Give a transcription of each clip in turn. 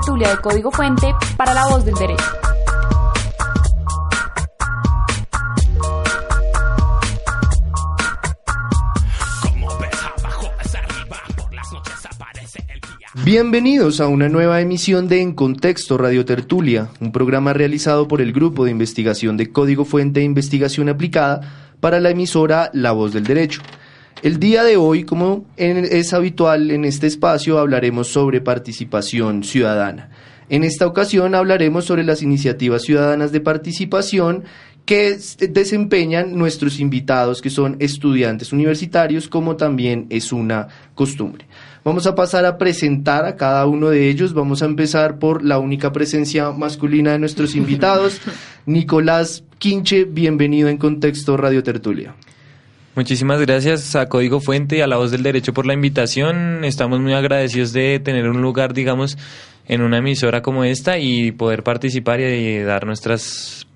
tertulia de código fuente para la voz del derecho. Bienvenidos a una nueva emisión de En Contexto Radio Tertulia, un programa realizado por el Grupo de Investigación de Código Fuente e Investigación Aplicada para la emisora La Voz del Derecho. El día de hoy, como es habitual en este espacio, hablaremos sobre participación ciudadana. En esta ocasión hablaremos sobre las iniciativas ciudadanas de participación que desempeñan nuestros invitados, que son estudiantes universitarios, como también es una costumbre. Vamos a pasar a presentar a cada uno de ellos. Vamos a empezar por la única presencia masculina de nuestros invitados, Nicolás Quinche, bienvenido en Contexto Radio Tertulia. Muchísimas gracias a Código Fuente y a La Voz del Derecho por la invitación. Estamos muy agradecidos de tener un lugar, digamos, en una emisora como esta y poder participar y dar nuestras,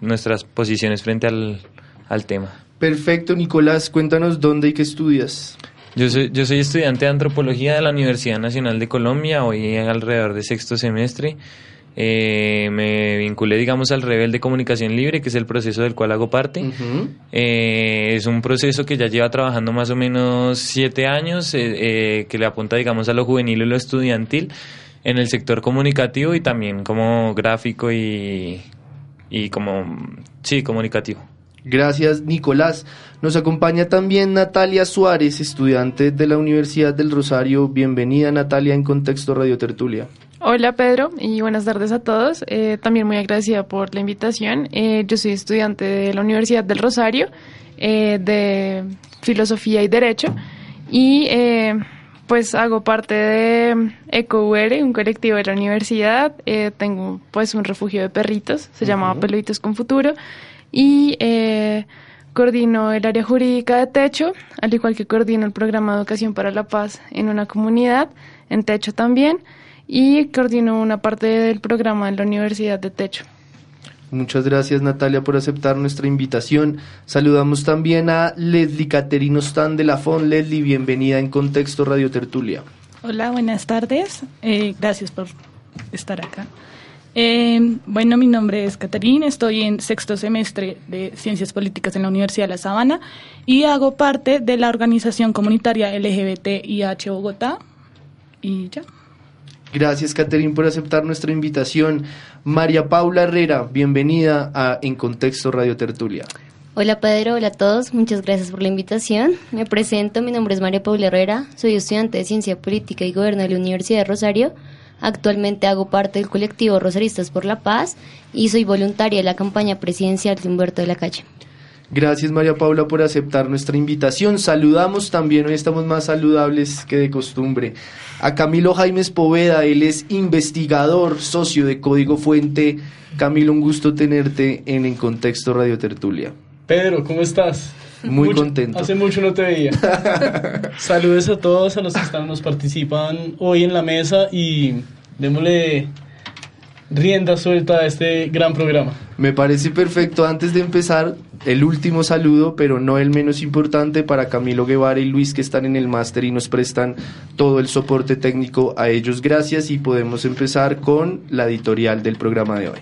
nuestras posiciones frente al, al tema. Perfecto, Nicolás, cuéntanos dónde y qué estudias. Yo soy, yo soy estudiante de antropología de la Universidad Nacional de Colombia, hoy alrededor de sexto semestre. Eh, me vinculé, digamos, al Rebel de Comunicación Libre, que es el proceso del cual hago parte. Eh, es un proceso que ya lleva trabajando más o menos siete años, eh, que le apunta, digamos, a lo juvenil y lo estudiantil en el sector comunicativo y también como gráfico y, y como, sí, comunicativo. Gracias, Nicolás. Nos acompaña también Natalia Suárez, estudiante de la Universidad del Rosario. Bienvenida, Natalia, en Contexto Radio Tertulia. Hola, Pedro, y buenas tardes a todos. Eh, también muy agradecida por la invitación. Eh, yo soy estudiante de la Universidad del Rosario, eh, de Filosofía y Derecho, y pues hago parte de EcoUR, un colectivo de la universidad. tengo pues un refugio de perritos, se llama Peluditos con Futuro y eh, coordino el área jurídica de Techo, al igual que coordino el programa de educación para la paz en una comunidad, en Techo también, y coordino una parte del programa de la Universidad de Techo. Muchas gracias Natalia por aceptar nuestra invitación. Saludamos también a Leslie Caterino Stan de la FON. Leslie, bienvenida en Contexto Radio Tertulia. Hola, buenas tardes. Eh, gracias por estar acá. Eh, bueno, mi nombre es Caterina, estoy en sexto semestre de Ciencias Políticas en la Universidad de La Sabana y hago parte de la organización comunitaria LGBTIH Bogotá. Y ya. Gracias, Caterina, por aceptar nuestra invitación. María Paula Herrera, bienvenida a En Contexto Radio Tertulia. Hola Pedro, hola a todos, muchas gracias por la invitación. Me presento, mi nombre es María Paula Herrera, soy estudiante de Ciencia Política y Gobierno de la Universidad de Rosario Actualmente hago parte del colectivo Rosaristas por la Paz y soy voluntaria de la campaña presidencial de Humberto de la Calle. Gracias María Paula por aceptar nuestra invitación. Saludamos también, hoy estamos más saludables que de costumbre, a Camilo Jaimes Poveda, él es investigador, socio de Código Fuente. Camilo, un gusto tenerte en En Contexto Radio Tertulia. Pedro, ¿cómo estás? Muy contento. Hace mucho no te veía. Saludos a todos, a los que están, nos participan hoy en la mesa y démosle rienda suelta a este gran programa. Me parece perfecto. Antes de empezar, el último saludo, pero no el menos importante, para Camilo Guevara y Luis que están en el máster y nos prestan todo el soporte técnico a ellos. Gracias y podemos empezar con la editorial del programa de hoy.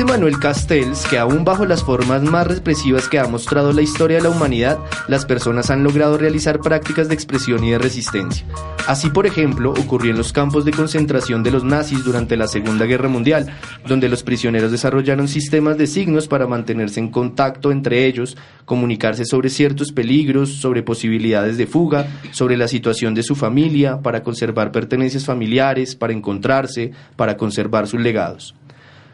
Dice Manuel Castells que aún bajo las formas más represivas que ha mostrado la historia de la humanidad, las personas han logrado realizar prácticas de expresión y de resistencia. Así, por ejemplo, ocurrió en los campos de concentración de los nazis durante la Segunda Guerra Mundial, donde los prisioneros desarrollaron sistemas de signos para mantenerse en contacto entre ellos, comunicarse sobre ciertos peligros, sobre posibilidades de fuga, sobre la situación de su familia, para conservar pertenencias familiares, para encontrarse, para conservar sus legados.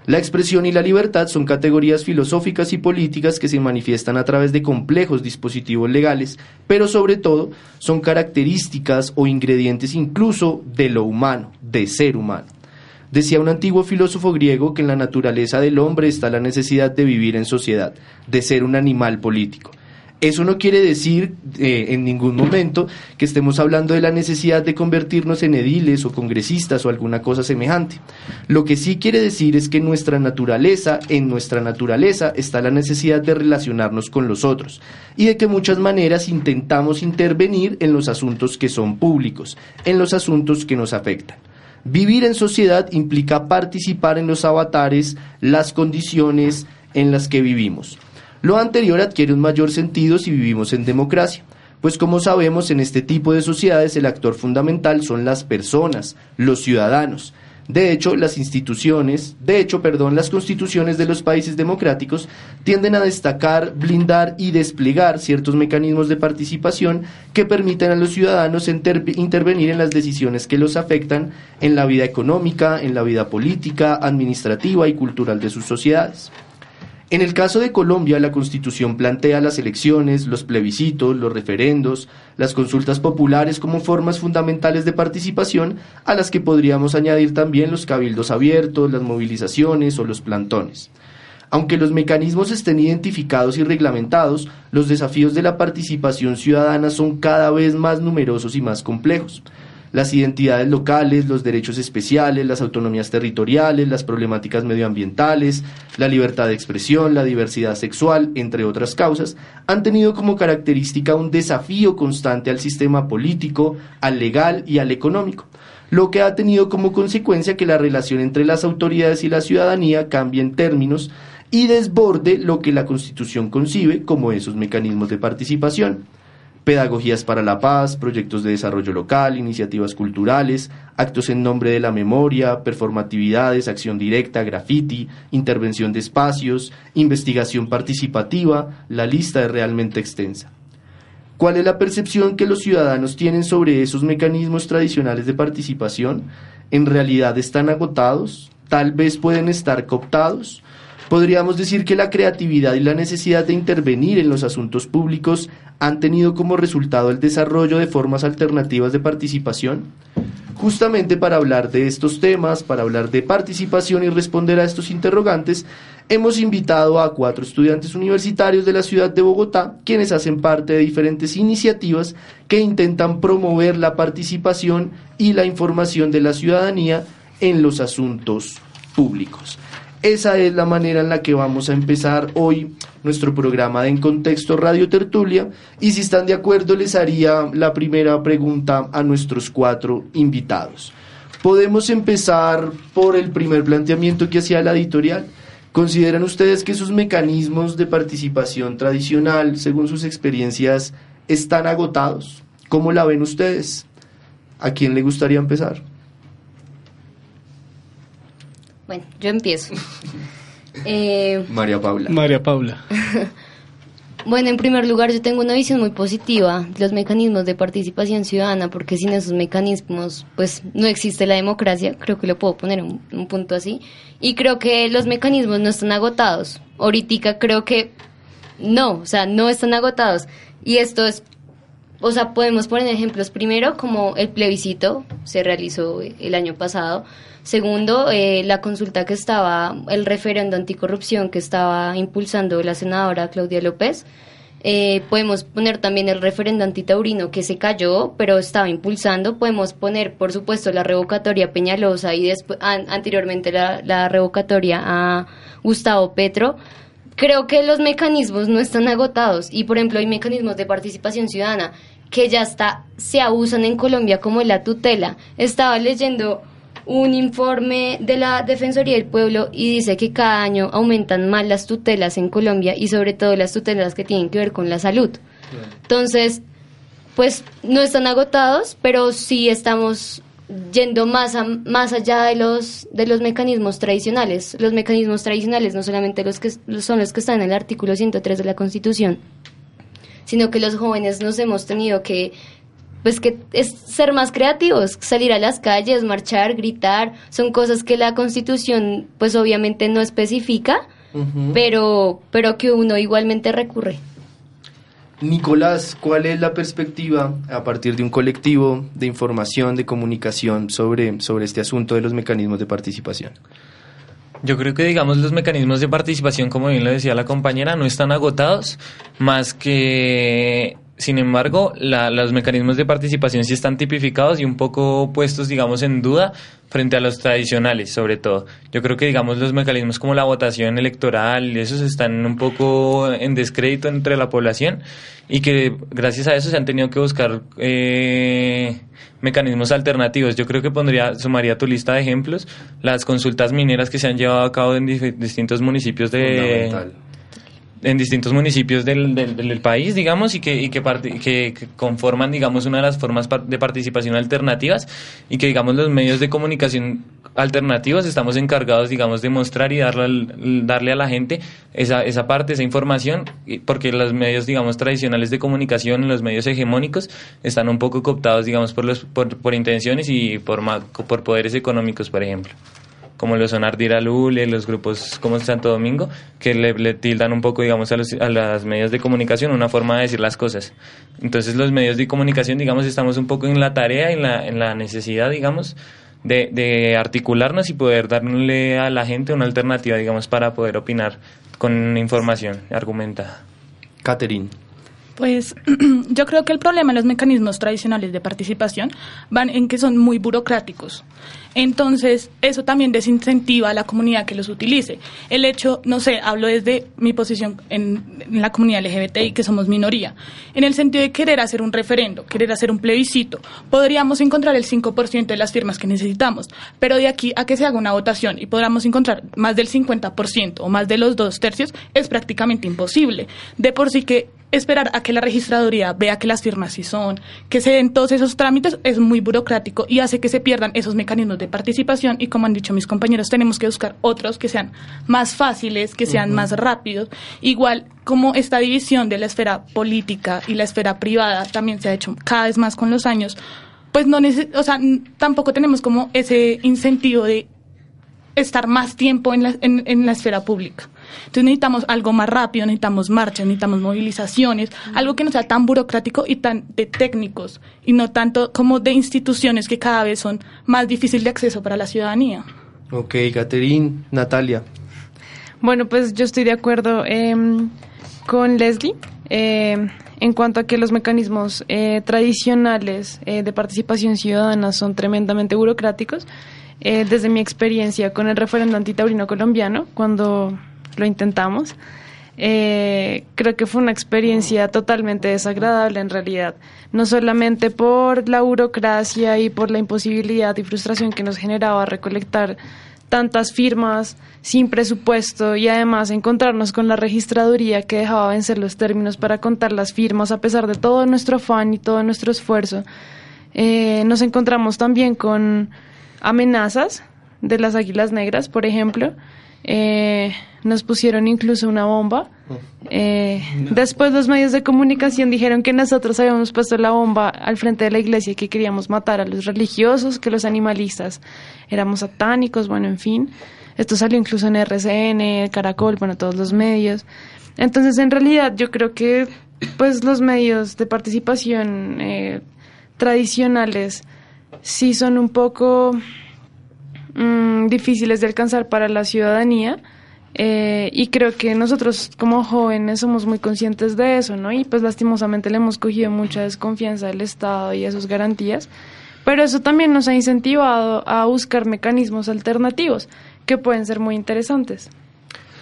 La expresión y la libertad son categorías filosóficas y políticas que se manifiestan a través de complejos dispositivos legales, pero sobre todo son características o ingredientes incluso de lo humano, de ser humano. Decía un antiguo filósofo griego que en la naturaleza del hombre está la necesidad de vivir en sociedad, de ser un animal político. Eso no quiere decir eh, en ningún momento que estemos hablando de la necesidad de convertirnos en ediles o congresistas o alguna cosa semejante. Lo que sí quiere decir es que nuestra naturaleza, en nuestra naturaleza está la necesidad de relacionarnos con los otros y de que muchas maneras intentamos intervenir en los asuntos que son públicos, en los asuntos que nos afectan. Vivir en sociedad implica participar en los avatares, las condiciones en las que vivimos. Lo anterior adquiere un mayor sentido si vivimos en democracia, pues como sabemos en este tipo de sociedades el actor fundamental son las personas, los ciudadanos. De hecho, las instituciones, de hecho, perdón, las constituciones de los países democráticos tienden a destacar, blindar y desplegar ciertos mecanismos de participación que permiten a los ciudadanos intervenir en las decisiones que los afectan en la vida económica, en la vida política, administrativa y cultural de sus sociedades. En el caso de Colombia, la Constitución plantea las elecciones, los plebiscitos, los referendos, las consultas populares como formas fundamentales de participación, a las que podríamos añadir también los cabildos abiertos, las movilizaciones o los plantones. Aunque los mecanismos estén identificados y reglamentados, los desafíos de la participación ciudadana son cada vez más numerosos y más complejos las identidades locales, los derechos especiales, las autonomías territoriales, las problemáticas medioambientales, la libertad de expresión, la diversidad sexual, entre otras causas, han tenido como característica un desafío constante al sistema político, al legal y al económico lo que ha tenido como consecuencia que la relación entre las autoridades y la ciudadanía cambie en términos y desborde lo que la Constitución concibe como esos mecanismos de participación pedagogías para la paz, proyectos de desarrollo local, iniciativas culturales, actos en nombre de la memoria, performatividades, acción directa, graffiti, intervención de espacios, investigación participativa, la lista es realmente extensa. ¿Cuál es la percepción que los ciudadanos tienen sobre esos mecanismos tradicionales de participación? ¿En realidad están agotados? ¿Tal vez pueden estar cooptados? Podríamos decir que la creatividad y la necesidad de intervenir en los asuntos públicos han tenido como resultado el desarrollo de formas alternativas de participación. Justamente para hablar de estos temas, para hablar de participación y responder a estos interrogantes, hemos invitado a cuatro estudiantes universitarios de la ciudad de Bogotá, quienes hacen parte de diferentes iniciativas que intentan promover la participación y la información de la ciudadanía en los asuntos públicos. Esa es la manera en la que vamos a empezar hoy nuestro programa de En Contexto Radio Tertulia. Y si están de acuerdo, les haría la primera pregunta a nuestros cuatro invitados. Podemos empezar por el primer planteamiento que hacía la editorial. ¿Consideran ustedes que esos mecanismos de participación tradicional, según sus experiencias, están agotados? ¿Cómo la ven ustedes? ¿A quién le gustaría empezar? Bueno, yo empiezo. Eh, María Paula. María Paula. bueno, en primer lugar, yo tengo una visión muy positiva de los mecanismos de participación ciudadana, porque sin esos mecanismos, pues no existe la democracia. Creo que lo puedo poner un, un punto así. Y creo que los mecanismos no están agotados. Ahorita creo que no, o sea, no están agotados. Y esto es o sea, podemos poner ejemplos. Primero, como el plebiscito se realizó el año pasado. Segundo, eh, la consulta que estaba, el referendo anticorrupción que estaba impulsando la senadora Claudia López. Eh, podemos poner también el referendo antitaurino que se cayó, pero estaba impulsando. Podemos poner, por supuesto, la revocatoria Peñalosa y después, anteriormente la, la revocatoria a Gustavo Petro creo que los mecanismos no están agotados y por ejemplo hay mecanismos de participación ciudadana que ya está se abusan en Colombia como la tutela. Estaba leyendo un informe de la Defensoría del Pueblo y dice que cada año aumentan más las tutelas en Colombia y sobre todo las tutelas que tienen que ver con la salud. Entonces, pues no están agotados, pero sí estamos yendo más, más allá de los, de los mecanismos tradicionales. Los mecanismos tradicionales no solamente los que son los que están en el artículo 103 de la Constitución, sino que los jóvenes nos hemos tenido que pues que es ser más creativos, salir a las calles, marchar, gritar, son cosas que la Constitución pues obviamente no especifica, pero pero que uno igualmente recurre. Nicolás, ¿cuál es la perspectiva a partir de un colectivo de información, de comunicación sobre, sobre este asunto de los mecanismos de participación? Yo creo que, digamos, los mecanismos de participación, como bien lo decía la compañera, no están agotados, más que sin embargo, la, los mecanismos de participación sí están tipificados y un poco puestos, digamos, en duda frente a los tradicionales, sobre todo. Yo creo que, digamos, los mecanismos como la votación electoral, esos están un poco en descrédito entre la población y que gracias a eso se han tenido que buscar eh, mecanismos alternativos. Yo creo que pondría, sumaría tu lista de ejemplos, las consultas mineras que se han llevado a cabo en distintos municipios de en distintos municipios del, del, país, digamos, y, que, y que, que, conforman, digamos, una de las formas de participación alternativas y que, digamos, los medios de comunicación alternativos estamos encargados, digamos, de mostrar y darle, darle a la gente esa, esa parte, esa información, porque los medios, digamos, tradicionales de comunicación, los medios hegemónicos, están un poco cooptados, digamos, por, los, por, por intenciones y por, por poderes económicos, por ejemplo como lo son Ardira Lule, los grupos como Santo Domingo, que le, tildan un poco, digamos, a, los, a las medios de comunicación una forma de decir las cosas. Entonces los medios de comunicación, digamos, estamos un poco en la tarea, en la, en la necesidad, digamos, de, de articularnos y poder darle a la gente una alternativa, digamos, para poder opinar con información argumentada. Catherine. Pues yo creo que el problema de los mecanismos tradicionales de participación van en que son muy burocráticos. Entonces, eso también desincentiva a la comunidad que los utilice. El hecho, no sé, hablo desde mi posición en, la comunidad LGBTI, que somos minoría, en el sentido de querer hacer un referendo, querer hacer un plebiscito, podríamos encontrar el 5% de las firmas que necesitamos, pero de aquí a que se haga una votación y podamos encontrar más del 50% o más de los dos tercios, es prácticamente imposible. De por sí que esperar a que la registraduría vea que las firmas sí son, que se den todos esos trámites, es muy burocrático y hace que se pierdan esos mecanismos de participación y como han dicho mis compañeros, tenemos que buscar otros que sean más fáciles, que sean más rápidos. Igual como esta división de la esfera política y la esfera privada también se ha hecho cada vez más con los años, pues no o sea, tampoco tenemos como ese incentivo de estar más tiempo en la, en la esfera pública. Entonces necesitamos algo más rápido, necesitamos marchas, necesitamos movilizaciones, algo que no sea tan burocrático y tan de técnicos y no tanto como de instituciones que cada vez son más difíciles de acceso para la ciudadanía. Ok, Caterín, Natalia. Bueno, pues yo estoy de acuerdo em, con Leslie. Em, en cuanto a que los mecanismos eh, tradicionales eh, de participación ciudadana son tremendamente burocráticos, eh, desde mi experiencia con el referendo antitaurino colombiano, cuando lo intentamos. Eh, creo que fue una experiencia totalmente desagradable en realidad, no solamente por la burocracia y por la imposibilidad y frustración que nos generaba recolectar tantas firmas sin presupuesto y además encontrarnos con la registraduría que dejaba vencer los términos para contar las firmas a pesar de todo nuestro afán y todo nuestro esfuerzo. Eh, nos encontramos también con amenazas de las águilas negras, por ejemplo, eh, nos pusieron incluso una bomba. Eh, después los medios de comunicación dijeron que nosotros habíamos puesto la bomba al frente de la iglesia y que queríamos matar a los religiosos, que los animalistas éramos satánicos, bueno, en fin. Esto salió incluso en RCN, Caracol, bueno, todos los medios. Entonces, en realidad, yo creo que pues los medios de participación eh, tradicionales sí son un poco Mm, difíciles de alcanzar para la ciudadanía. Eh, y creo que nosotros como jóvenes somos muy conscientes de eso, ¿no? Y pues lastimosamente le hemos cogido mucha desconfianza del Estado y a sus garantías, pero eso también nos ha incentivado a buscar mecanismos alternativos que pueden ser muy interesantes.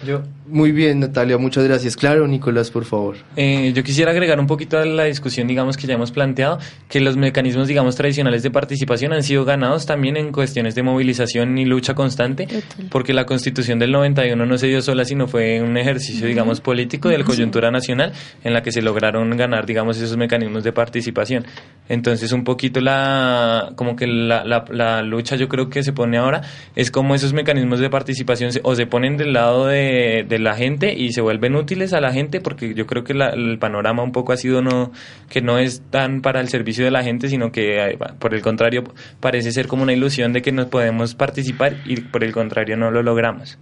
Yo. Muy bien, Natalia, muchas gracias. Claro, Nicolás, por favor. Eh, yo quisiera agregar un poquito a la discusión, digamos, que ya hemos planteado, que los mecanismos, digamos, tradicionales de participación han sido ganados también en cuestiones de movilización y lucha constante, porque la constitución del 91 no se dio sola, sino fue un ejercicio, digamos, político de la coyuntura nacional en la que se lograron ganar, digamos, esos mecanismos de participación. Entonces, un poquito la, como que la, la, lucha yo creo que se pone ahora es como esos mecanismos de participación o se ponen del lado de de la gente y se vuelven útiles a la gente porque yo creo que el panorama un poco ha sido no que no es tan para el servicio de la gente sino que eh, por el contrario parece ser como una ilusión de que nos podemos participar y por el contrario no lo logramos.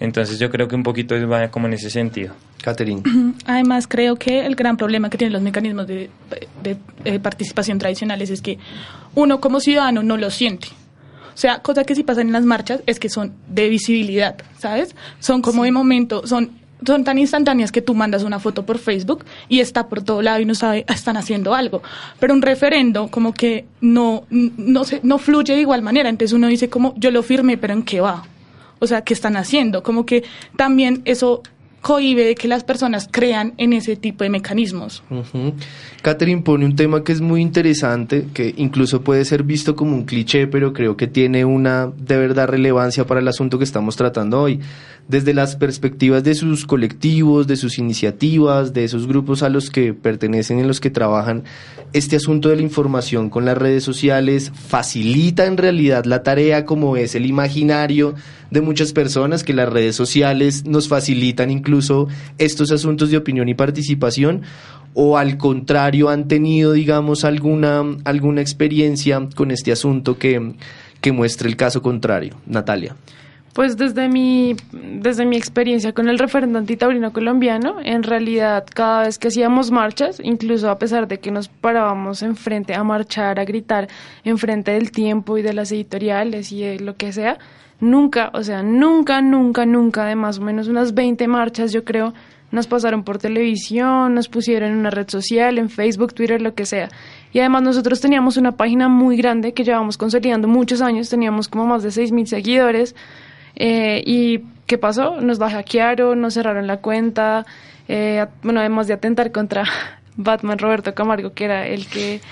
Entonces yo creo que un poquito va como en ese sentido. Catherine. Además creo que el gran problema que tienen los mecanismos de, de participación tradicionales es que uno como ciudadano no lo siente sea, cosas que sí pasan en las marchas es que son de visibilidad, ¿sabes? Son como de momento, son son tan instantáneas que tú mandas una foto por Facebook y está por todo lado y no sabe, están haciendo algo. Pero un referendo como que no, no, se, no fluye de igual manera. Entonces uno dice como, yo lo firmé, pero ¿en qué va? O sea, ¿qué están haciendo? Como que también eso cohibe que las personas crean en ese tipo de mecanismos. Catherine pone un tema que es muy interesante, que incluso puede ser visto como un cliché, pero creo que tiene una de verdad relevancia para el asunto que estamos tratando hoy. Desde las perspectivas de sus colectivos, de sus iniciativas, de esos grupos a los que pertenecen y en los que trabajan, este asunto de la información con las redes sociales facilita en realidad la tarea como es el imaginario de muchas personas, que las redes sociales nos facilitan incluso estos asuntos de opinión y participación, o al contrario han tenido, digamos, alguna, alguna experiencia con este asunto que, que muestre el caso contrario. Natalia. Pues desde mi, desde mi experiencia con el referendo antitaurino colombiano, en realidad cada vez que hacíamos marchas, incluso a pesar de que nos parábamos enfrente a marchar, a gritar enfrente del tiempo y de las editoriales y de lo que sea, nunca, o sea, nunca, nunca, nunca, de más o menos unas 20 marchas, yo creo, nos pasaron por televisión, nos pusieron en una red social, en Facebook, Twitter, lo que sea. Y además nosotros teníamos una página muy grande que llevamos consolidando muchos años, teníamos como más de 6.000 seguidores. Eh, ¿Y qué pasó? Nos la hackearon, nos cerraron la cuenta. Eh, bueno, además de atentar contra Batman Roberto Camargo, que era el que,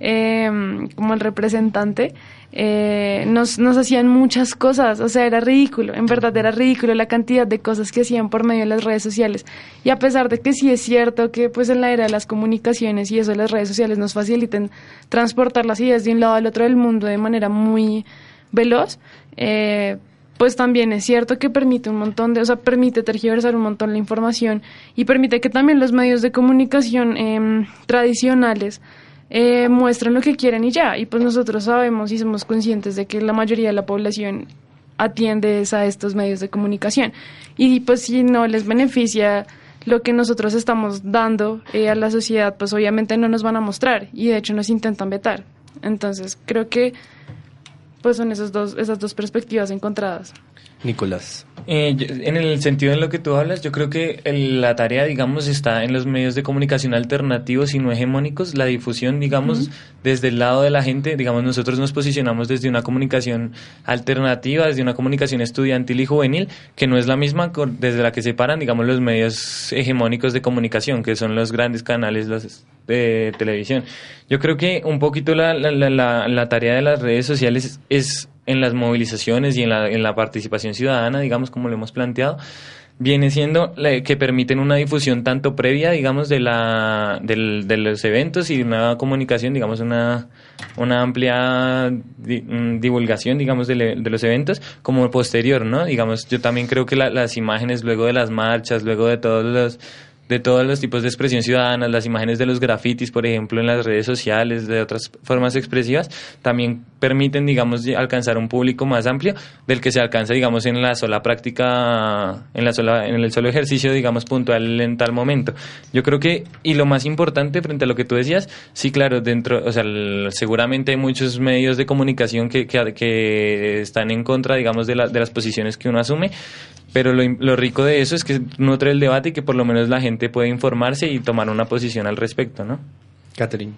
eh, como el representante, eh, nos, nos hacían muchas cosas, o sea, era ridículo, en verdad era ridículo la cantidad de cosas que hacían por medio de las redes sociales. Y a pesar de que sí es cierto que pues en la era de las comunicaciones y eso las redes sociales nos faciliten transportar las ideas de un lado al otro del mundo de manera muy veloz, eh, pues también es cierto que permite un montón de, o sea, permite tergiversar un montón la información y permite que también los medios de comunicación eh, tradicionales eh, muestran lo que quieren y ya. Y pues nosotros sabemos y somos conscientes de que la mayoría de la población atiende a estos medios de comunicación. Y pues si no les beneficia lo que nosotros estamos dando eh, a la sociedad, pues obviamente no nos van a mostrar y de hecho nos intentan vetar. Entonces creo que pues son esos dos, esas dos perspectivas encontradas. Nicolás. Eh, en el sentido de lo que tú hablas, yo creo que la tarea, digamos, está en los medios de comunicación alternativos y no hegemónicos, la difusión, digamos, desde el lado de la gente, digamos, nosotros nos posicionamos desde una comunicación alternativa, desde una comunicación estudiantil y juvenil, que no es la misma desde la que separan, digamos, los medios hegemónicos de comunicación, que son los grandes canales de televisión. Yo creo que un poquito la, la, la, la tarea de las redes sociales es en las movilizaciones y en la, en la participación ciudadana, digamos, como lo hemos planteado, viene siendo que permiten una difusión tanto previa, digamos, de, la, de los eventos y una comunicación, digamos, una, una amplia mm, divulgación, digamos, de, de, los eventos, como posterior, ¿no? Digamos, yo también creo que las imágenes luego de las marchas, luego de todos los de todos los tipos de expresión ciudadana, las imágenes de los grafitis, por ejemplo, en las redes sociales, de otras formas expresivas, también permiten, digamos, alcanzar un público más amplio del que se alcanza, digamos, en la sola práctica, en la sola, en el solo ejercicio, digamos, puntual en tal momento. Yo creo que, y lo más importante frente a lo que tú decías, sí, claro, dentro, o sea, seguramente hay muchos medios de comunicación que, que, que están en contra, digamos, de, la, de las posiciones que uno asume, pero lo, lo, rico de eso es que nutre el debate y que por lo menos la gente puede informarse y tomar una posición al respecto, ¿no? Catherine.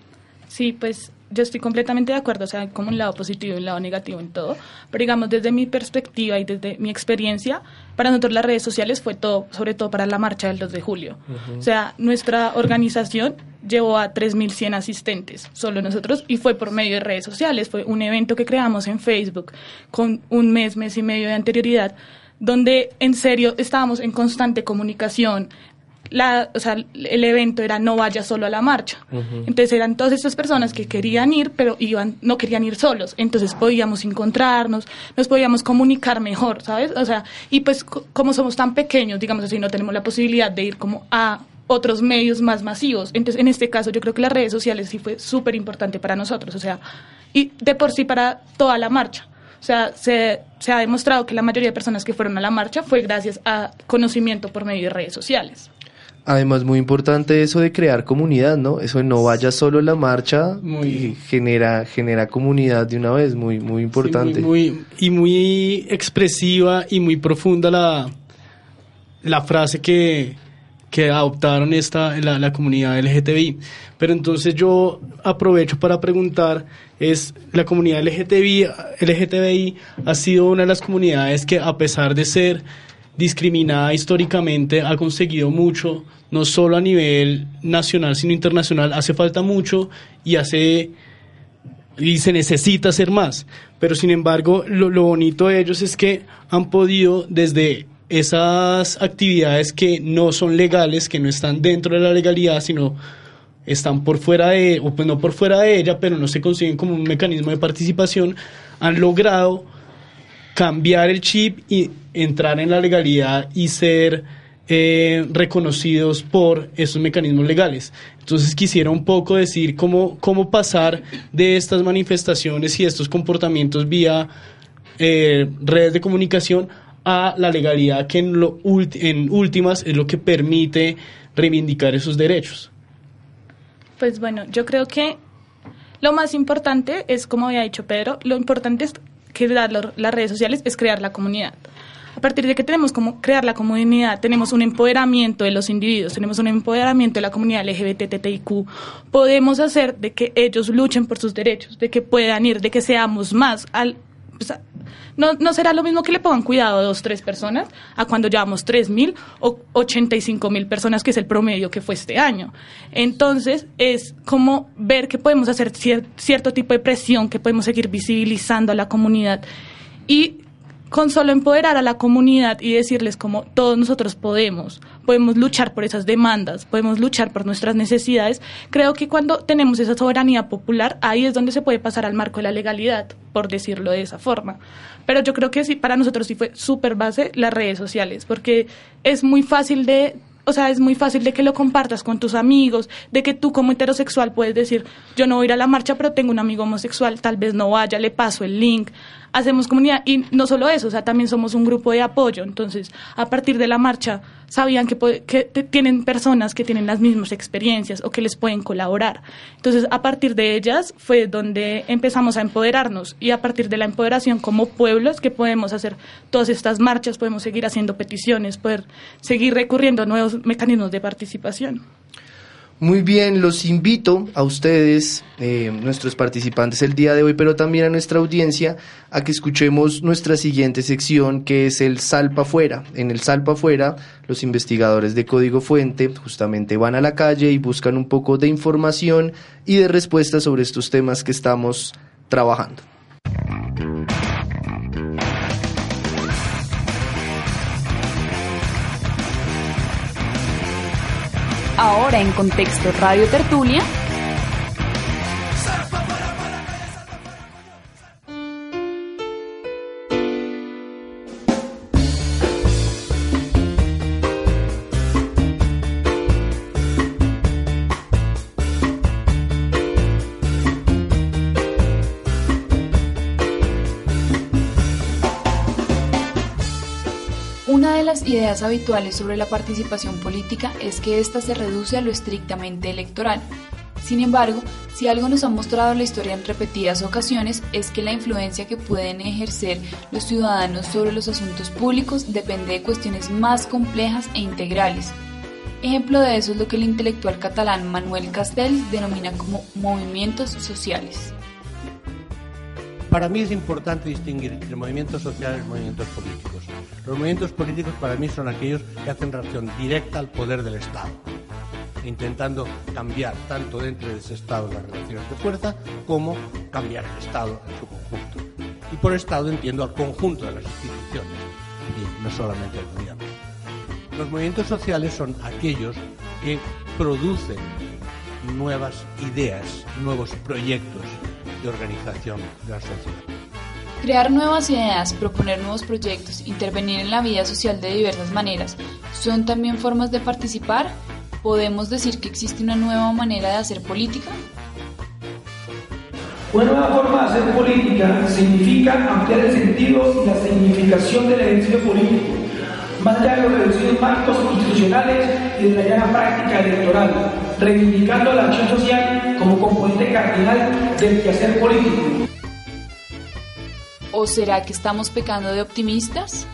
Sí, pues yo estoy completamente de acuerdo, o sea, como un lado positivo y un lado negativo en todo, pero digamos desde mi perspectiva y desde mi experiencia, para nosotros las redes sociales fue todo, sobre todo para la marcha del 2 de julio. O sea, nuestra organización llevó a 3.100 asistentes, solo nosotros, y fue por medio de redes sociales, fue un evento que creamos en Facebook con un mes, mes y medio de anterioridad donde en serio estábamos en constante comunicación. La, o sea, el evento era no vaya solo a la marcha. Entonces eran todas estas personas que querían ir, pero iban, no querían ir solos. Entonces podíamos encontrarnos, nos podíamos comunicar mejor, ¿sabes? O sea, y pues como somos tan pequeños, digamos así, no tenemos la posibilidad de ir como a otros medios más masivos. Entonces, en este caso, yo creo que las redes sociales sí fue súper importante para nosotros, o sea, y de por sí para toda la marcha. O sea, se, se, ha demostrado que la mayoría de personas que fueron a la marcha fue gracias a conocimiento por medio de redes sociales. Además, muy importante eso de crear comunidad, ¿no? Eso de no vaya solo la marcha Muy- y genera, genera comunidad de una vez, muy, muy importante. Sí, muy, muy- y muy expresiva y muy profunda la, la frase que, que adoptaron esta, la, la comunidad LGTBI. Pero entonces yo aprovecho para preguntar, es la comunidad LGTBI, LGTBI ha sido una de las comunidades que a pesar de ser discriminada históricamente ha conseguido mucho, no solo a nivel nacional, sino internacional, hace falta mucho y hace y se necesita hacer más. Pero sin embargo, lo, lo bonito de ellos es que han podido desde esas actividades que no son legales, que no están dentro de la legalidad, sino están por fuera de, o pues no por fuera de ella, pero no se consiguen como un mecanismo de participación, han logrado cambiar el chip y entrar en la legalidad y ser eh, reconocidos por esos mecanismos legales. Entonces quisiera un poco decir cómo, cómo pasar de estas manifestaciones y estos comportamientos vía eh, redes de comunicación a la legalidad que en, lo ulti- en últimas es lo que permite reivindicar esos derechos. Pues bueno, yo creo que lo más importante es, como había dicho Pedro, lo importante es lo- las redes sociales es crear la comunidad. A partir de que tenemos como crear la comunidad, tenemos un empoderamiento de los individuos, tenemos un empoderamiento de la comunidad LGBTTIQ, podemos hacer de que ellos luchen por sus derechos, de que puedan ir, de que seamos más. Al, no, no será lo mismo que le pongan cuidado a dos, tres personas a cuando llevamos tres mil o 85 mil personas, que es el promedio que fue este año. Entonces, es como ver que podemos hacer cier- cierto tipo de presión, que podemos seguir visibilizando a la comunidad y con solo empoderar a la comunidad y decirles como todos nosotros podemos, podemos luchar por esas demandas, podemos luchar por nuestras necesidades, creo que cuando tenemos esa soberanía popular, ahí es donde se puede pasar al marco de la legalidad, por decirlo de esa forma. Pero yo creo que sí, para nosotros sí fue súper base las redes sociales, porque es muy fácil de o sea, es muy fácil de que lo compartas con tus amigos, de que tú como heterosexual puedes decir, yo no voy a ir a la marcha, pero tengo un amigo homosexual, tal vez no vaya, le paso el link, hacemos comunidad y no solo eso, o sea, también somos un grupo de apoyo, entonces a partir de la marcha sabían que, tienen personas que tienen las mismas experiencias o que les pueden colaborar. Entonces, a partir de ellas fue donde empezamos a empoderarnos y a partir de la empoderación como pueblos que podemos hacer todas estas marchas, podemos seguir haciendo peticiones, poder seguir recurriendo a nuevos mecanismos de participación. Muy bien, los invito a ustedes, eh, nuestros participantes el día de hoy, pero también a nuestra audiencia, a que escuchemos nuestra siguiente sección, que es el Salpa Afuera. En el Salpa Afuera, los investigadores de Código Fuente justamente van a la calle y buscan un poco de información y de respuestas sobre estos temas que estamos trabajando. Ahora en Contexto Radio Tertulia, las ideas habituales sobre la participación política es que ésta se reduce a lo estrictamente electoral. Sin embargo, si algo nos ha mostrado la historia en repetidas ocasiones es que la influencia que pueden ejercer los ciudadanos sobre los asuntos públicos depende de cuestiones más complejas e integrales. Ejemplo de eso es lo que el intelectual catalán Manuel Castells denomina como movimientos sociales. Para mí es importante distinguir entre movimientos sociales y movimientos políticos. Los movimientos políticos para mí son aquellos que hacen relación directa al poder del Estado, intentando cambiar tanto dentro de ese Estado las relaciones de fuerza como cambiar el Estado en su conjunto. Y por Estado entiendo al conjunto de las instituciones, y no solamente el gobierno. Los movimientos sociales son aquellos que producen nuevas ideas, nuevos proyectos de organización de la sociedad. Crear nuevas ideas, proponer nuevos proyectos, intervenir en la vida social de diversas maneras, ¿son también formas de participar? ¿Podemos decir que existe una nueva manera de hacer política? Una nueva forma de hacer política significa ampliar el sentido y la significación del ejercicio político, más allá de los reducidos marcos institucionales y de la llana práctica electoral, reivindicando la acción social como componente cardinal del quehacer político. ¿O será que estamos pecando de optimistas?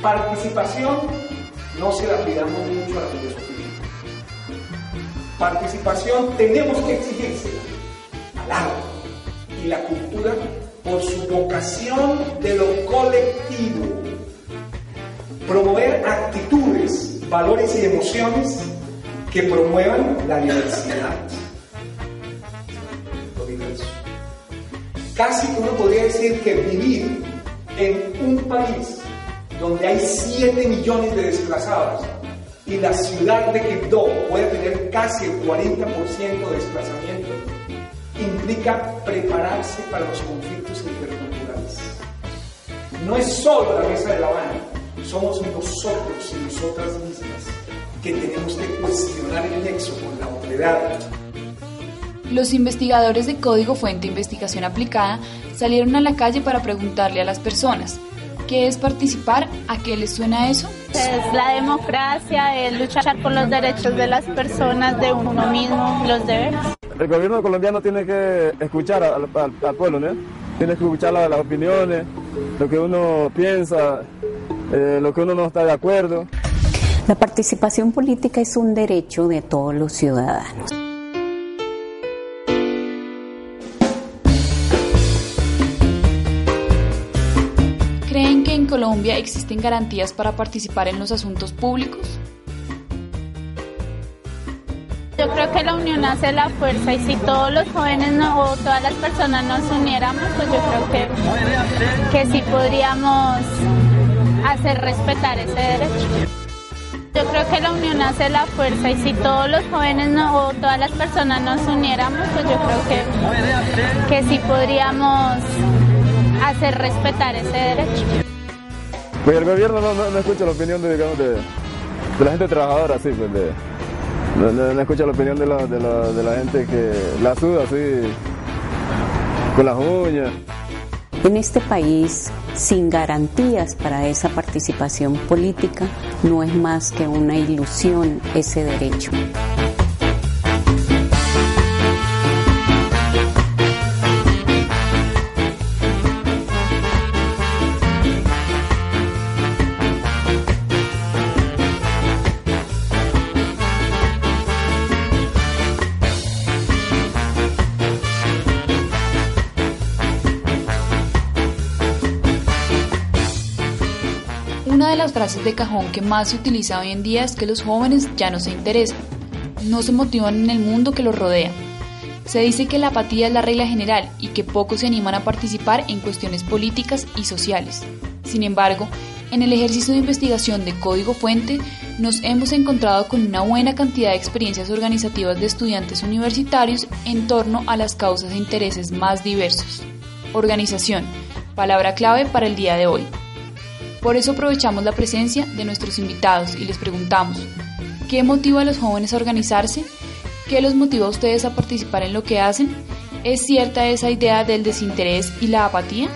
Participación no se la pidamos mucho a la filosofía. Participación tenemos que exigirse al arte y la cultura por su vocación de lo colectivo. Promover actitudes, valores y emociones que promuevan la diversidad. Lo diverso. Casi uno podría decir que vivir en un país donde hay 7 millones de desplazados y la ciudad de Quibdó puede tener casi el 40% de desplazamiento, implica prepararse para los conflictos interculturales. No es solo la mesa de La Habana, somos nosotros y nosotras mismas que tenemos que cuestionar el nexo con la otredad. Los investigadores de Código Fuente Investigación Aplicada salieron a la calle para preguntarle a las personas, ¿qué es participar? ¿A qué les suena eso? Es la democracia, es luchar por los derechos de las personas, de uno mismo, los deberes. El gobierno colombiano tiene que escuchar al, pueblo, ¿no? Tiene que escuchar las, opiniones, lo que uno piensa, eh, lo que uno no está de acuerdo. La participación política es un derecho de todos los ciudadanos. ¿Creen que en Colombia existen garantías para participar en los asuntos públicos? Yo creo que la unión hace la fuerza y si todos los jóvenes no, o todas las personas nos uniéramos, pues yo creo que, que sí podríamos hacer respetar ese derecho. Yo creo que la unión hace la fuerza y si todos los jóvenes no, o todas las personas nos uniéramos, pues yo creo que, que sí podríamos hacer respetar ese derecho. Pues el gobierno no, no, escucha la opinión de, la gente trabajadora, sí, pues no, escucha la opinión de la, de, la, de la gente que la suda así, con las uñas. En este país, sin garantías para esa participación política, no es más que una ilusión ese derecho. Las frases de cajón que más se utiliza hoy en día es que los jóvenes ya no se interesan, no se motivan en el mundo que los rodea. Se dice que la apatía es la regla general y que pocos se animan a participar en cuestiones políticas y sociales. Sin embargo, en el ejercicio de investigación de Código Fuente nos hemos encontrado con una buena cantidad de experiencias organizativas de estudiantes universitarios en torno a las causas e intereses más diversos. Organización, palabra clave para el día de hoy. Por eso aprovechamos la presencia de nuestros invitados y les preguntamos, ¿qué motiva a los jóvenes a organizarse? ¿Qué los motiva a ustedes a participar en lo que hacen? ¿Es cierta esa idea del desinterés y la apatía?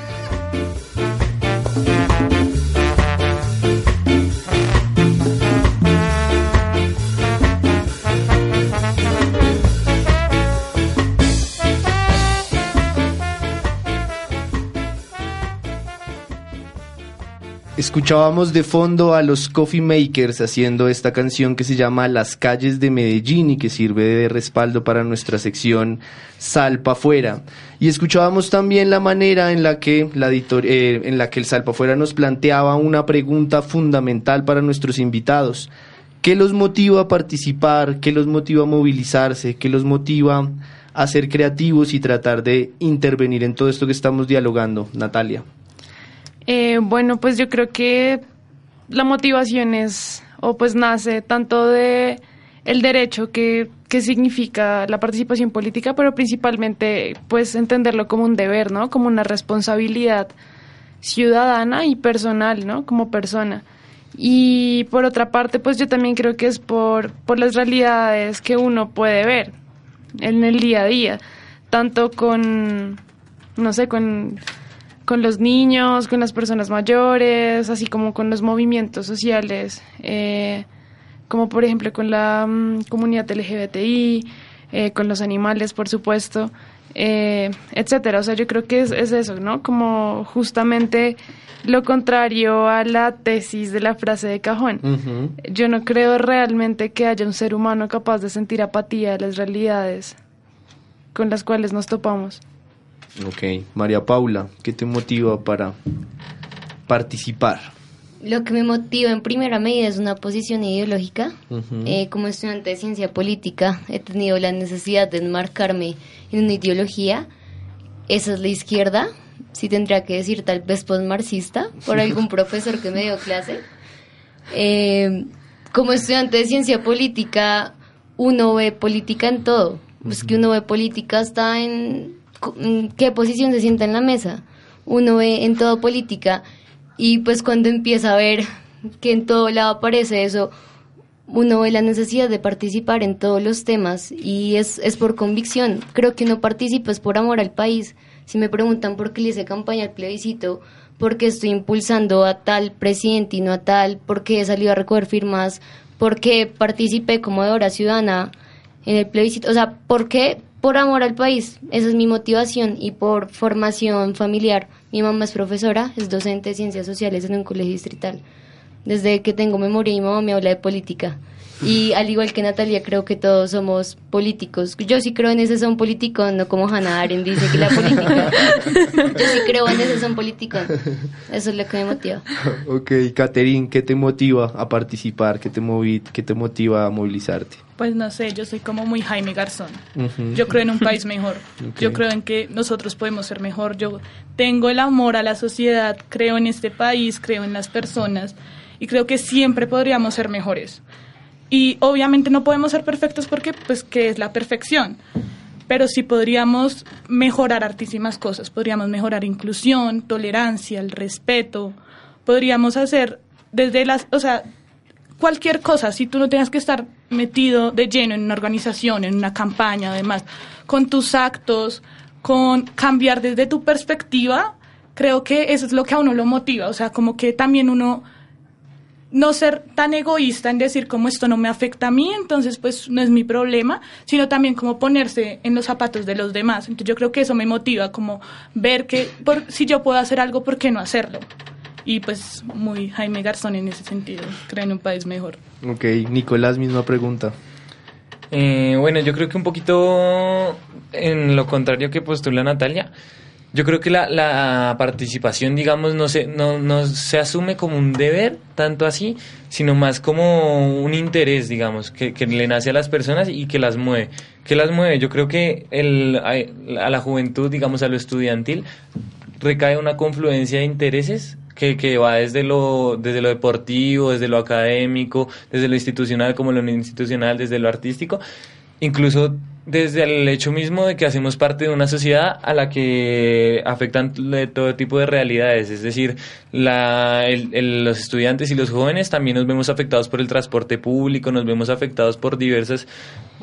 Escuchábamos de fondo a los Coffee Makers haciendo esta canción que se llama Las calles de Medellín y que sirve de respaldo para nuestra sección Salpa Fuera. Y escuchábamos también la manera en la que la eh, en la que el Salpa Fuera nos planteaba una pregunta fundamental para nuestros invitados. ¿Qué los motiva a participar? ¿Qué los motiva a movilizarse? ¿Qué los motiva a ser creativos y tratar de intervenir en todo esto que estamos dialogando? Natalia. Eh, bueno, pues yo creo que la motivación es, o pues nace tanto de el derecho que, que significa la participación política, pero principalmente pues entenderlo como un deber, ¿no? Como una responsabilidad ciudadana y personal, ¿no? Como persona. Y por otra parte, pues yo también creo que es por, por las realidades que uno puede ver en el día a día, tanto con, no sé, con con los niños, con las personas mayores, así como con los movimientos sociales, eh, como por ejemplo con la mm, comunidad LGBTI, eh, con los animales, por supuesto, eh, etcétera. O sea, yo creo que es, es eso, ¿no? Como justamente lo contrario a la tesis de la frase de cajón. Yo no creo realmente que haya un ser humano capaz de sentir apatía a las realidades con las cuales nos topamos. Ok, María Paula, ¿qué te motiva para participar? Lo que me motiva en primera medida es una posición ideológica. Eh, como estudiante de ciencia política he tenido la necesidad de enmarcarme en una ideología. Esa es la izquierda, sí tendría que decir tal vez postmarxista, por algún profesor que me dio clase. Eh, como estudiante de ciencia política, uno ve política en todo. Pues que uno ve política está en qué posición se sienta en la mesa. Uno ve en todo política y pues cuando empieza a ver que en todo lado aparece eso, uno ve la necesidad de participar en todos los temas y es, es por convicción. Creo que uno participa es por amor al país. Si me preguntan por qué le hice campaña al plebiscito, por qué estoy impulsando a tal presidente y no a tal, por qué he salido a recoger firmas, por qué participé como de hora ciudadana en el plebiscito, o sea, ¿por qué? Por amor al país, esa es mi motivación y por formación familiar. Mi mamá es profesora, es docente de ciencias sociales en un colegio distrital. Desde que tengo memoria, mi mamá me habla de política. Y al igual que Natalia, creo que todos somos políticos. Yo sí creo en ese son político, no como Hannah Arendt dice que la política. Yo sí creo en ese son político. Eso es lo que me motiva. Ok, Caterín, ¿qué te motiva a participar? ¿Qué te, movi qué te motiva a movilizarte? Pues no sé, yo soy como muy Jaime Garzón. Yo creo en un país mejor. Yo creo en que nosotros podemos ser mejor. Yo tengo el amor a la sociedad, creo en este país, creo en las personas y creo que siempre podríamos ser mejores. Y obviamente no podemos ser perfectos porque, pues, ¿qué es la perfección? Pero sí podríamos mejorar artísimas cosas. Podríamos mejorar inclusión, tolerancia, el respeto. Podríamos hacer desde las, o sea, cualquier cosa, si tú no tengas que estar metido de lleno en una organización, en una campaña, además, con tus actos, con cambiar desde tu perspectiva, creo que eso es lo que a uno lo motiva, o sea, como que también uno no ser tan egoísta en decir como esto no me afecta a mí, entonces pues no es mi problema, sino también como ponerse en los zapatos de los demás. Entonces yo creo que eso me motiva, como ver que por, si yo puedo hacer algo, ¿por qué no hacerlo? Y pues muy Jaime Garzón en ese sentido, creo en un país mejor. Ok, Nicolás, misma pregunta. Eh, bueno, yo creo que un poquito en lo contrario que postula Natalia. Yo creo que la, la participación, digamos, no se, no, no se asume como un deber, tanto así, sino más como un interés, digamos, que, que le nace a las personas y que las mueve. ¿Qué las mueve? Yo creo que el, a, la juventud, digamos, a lo estudiantil, recae una confluencia de intereses que, que, va desde lo, desde lo deportivo, desde lo académico, desde lo institucional como lo institucional, desde lo artístico, incluso desde el hecho mismo de que hacemos parte de una sociedad a la que afectan todo tipo de realidades, es decir, la, los estudiantes y los jóvenes también nos vemos afectados por el transporte público, nos vemos afectados por diversas,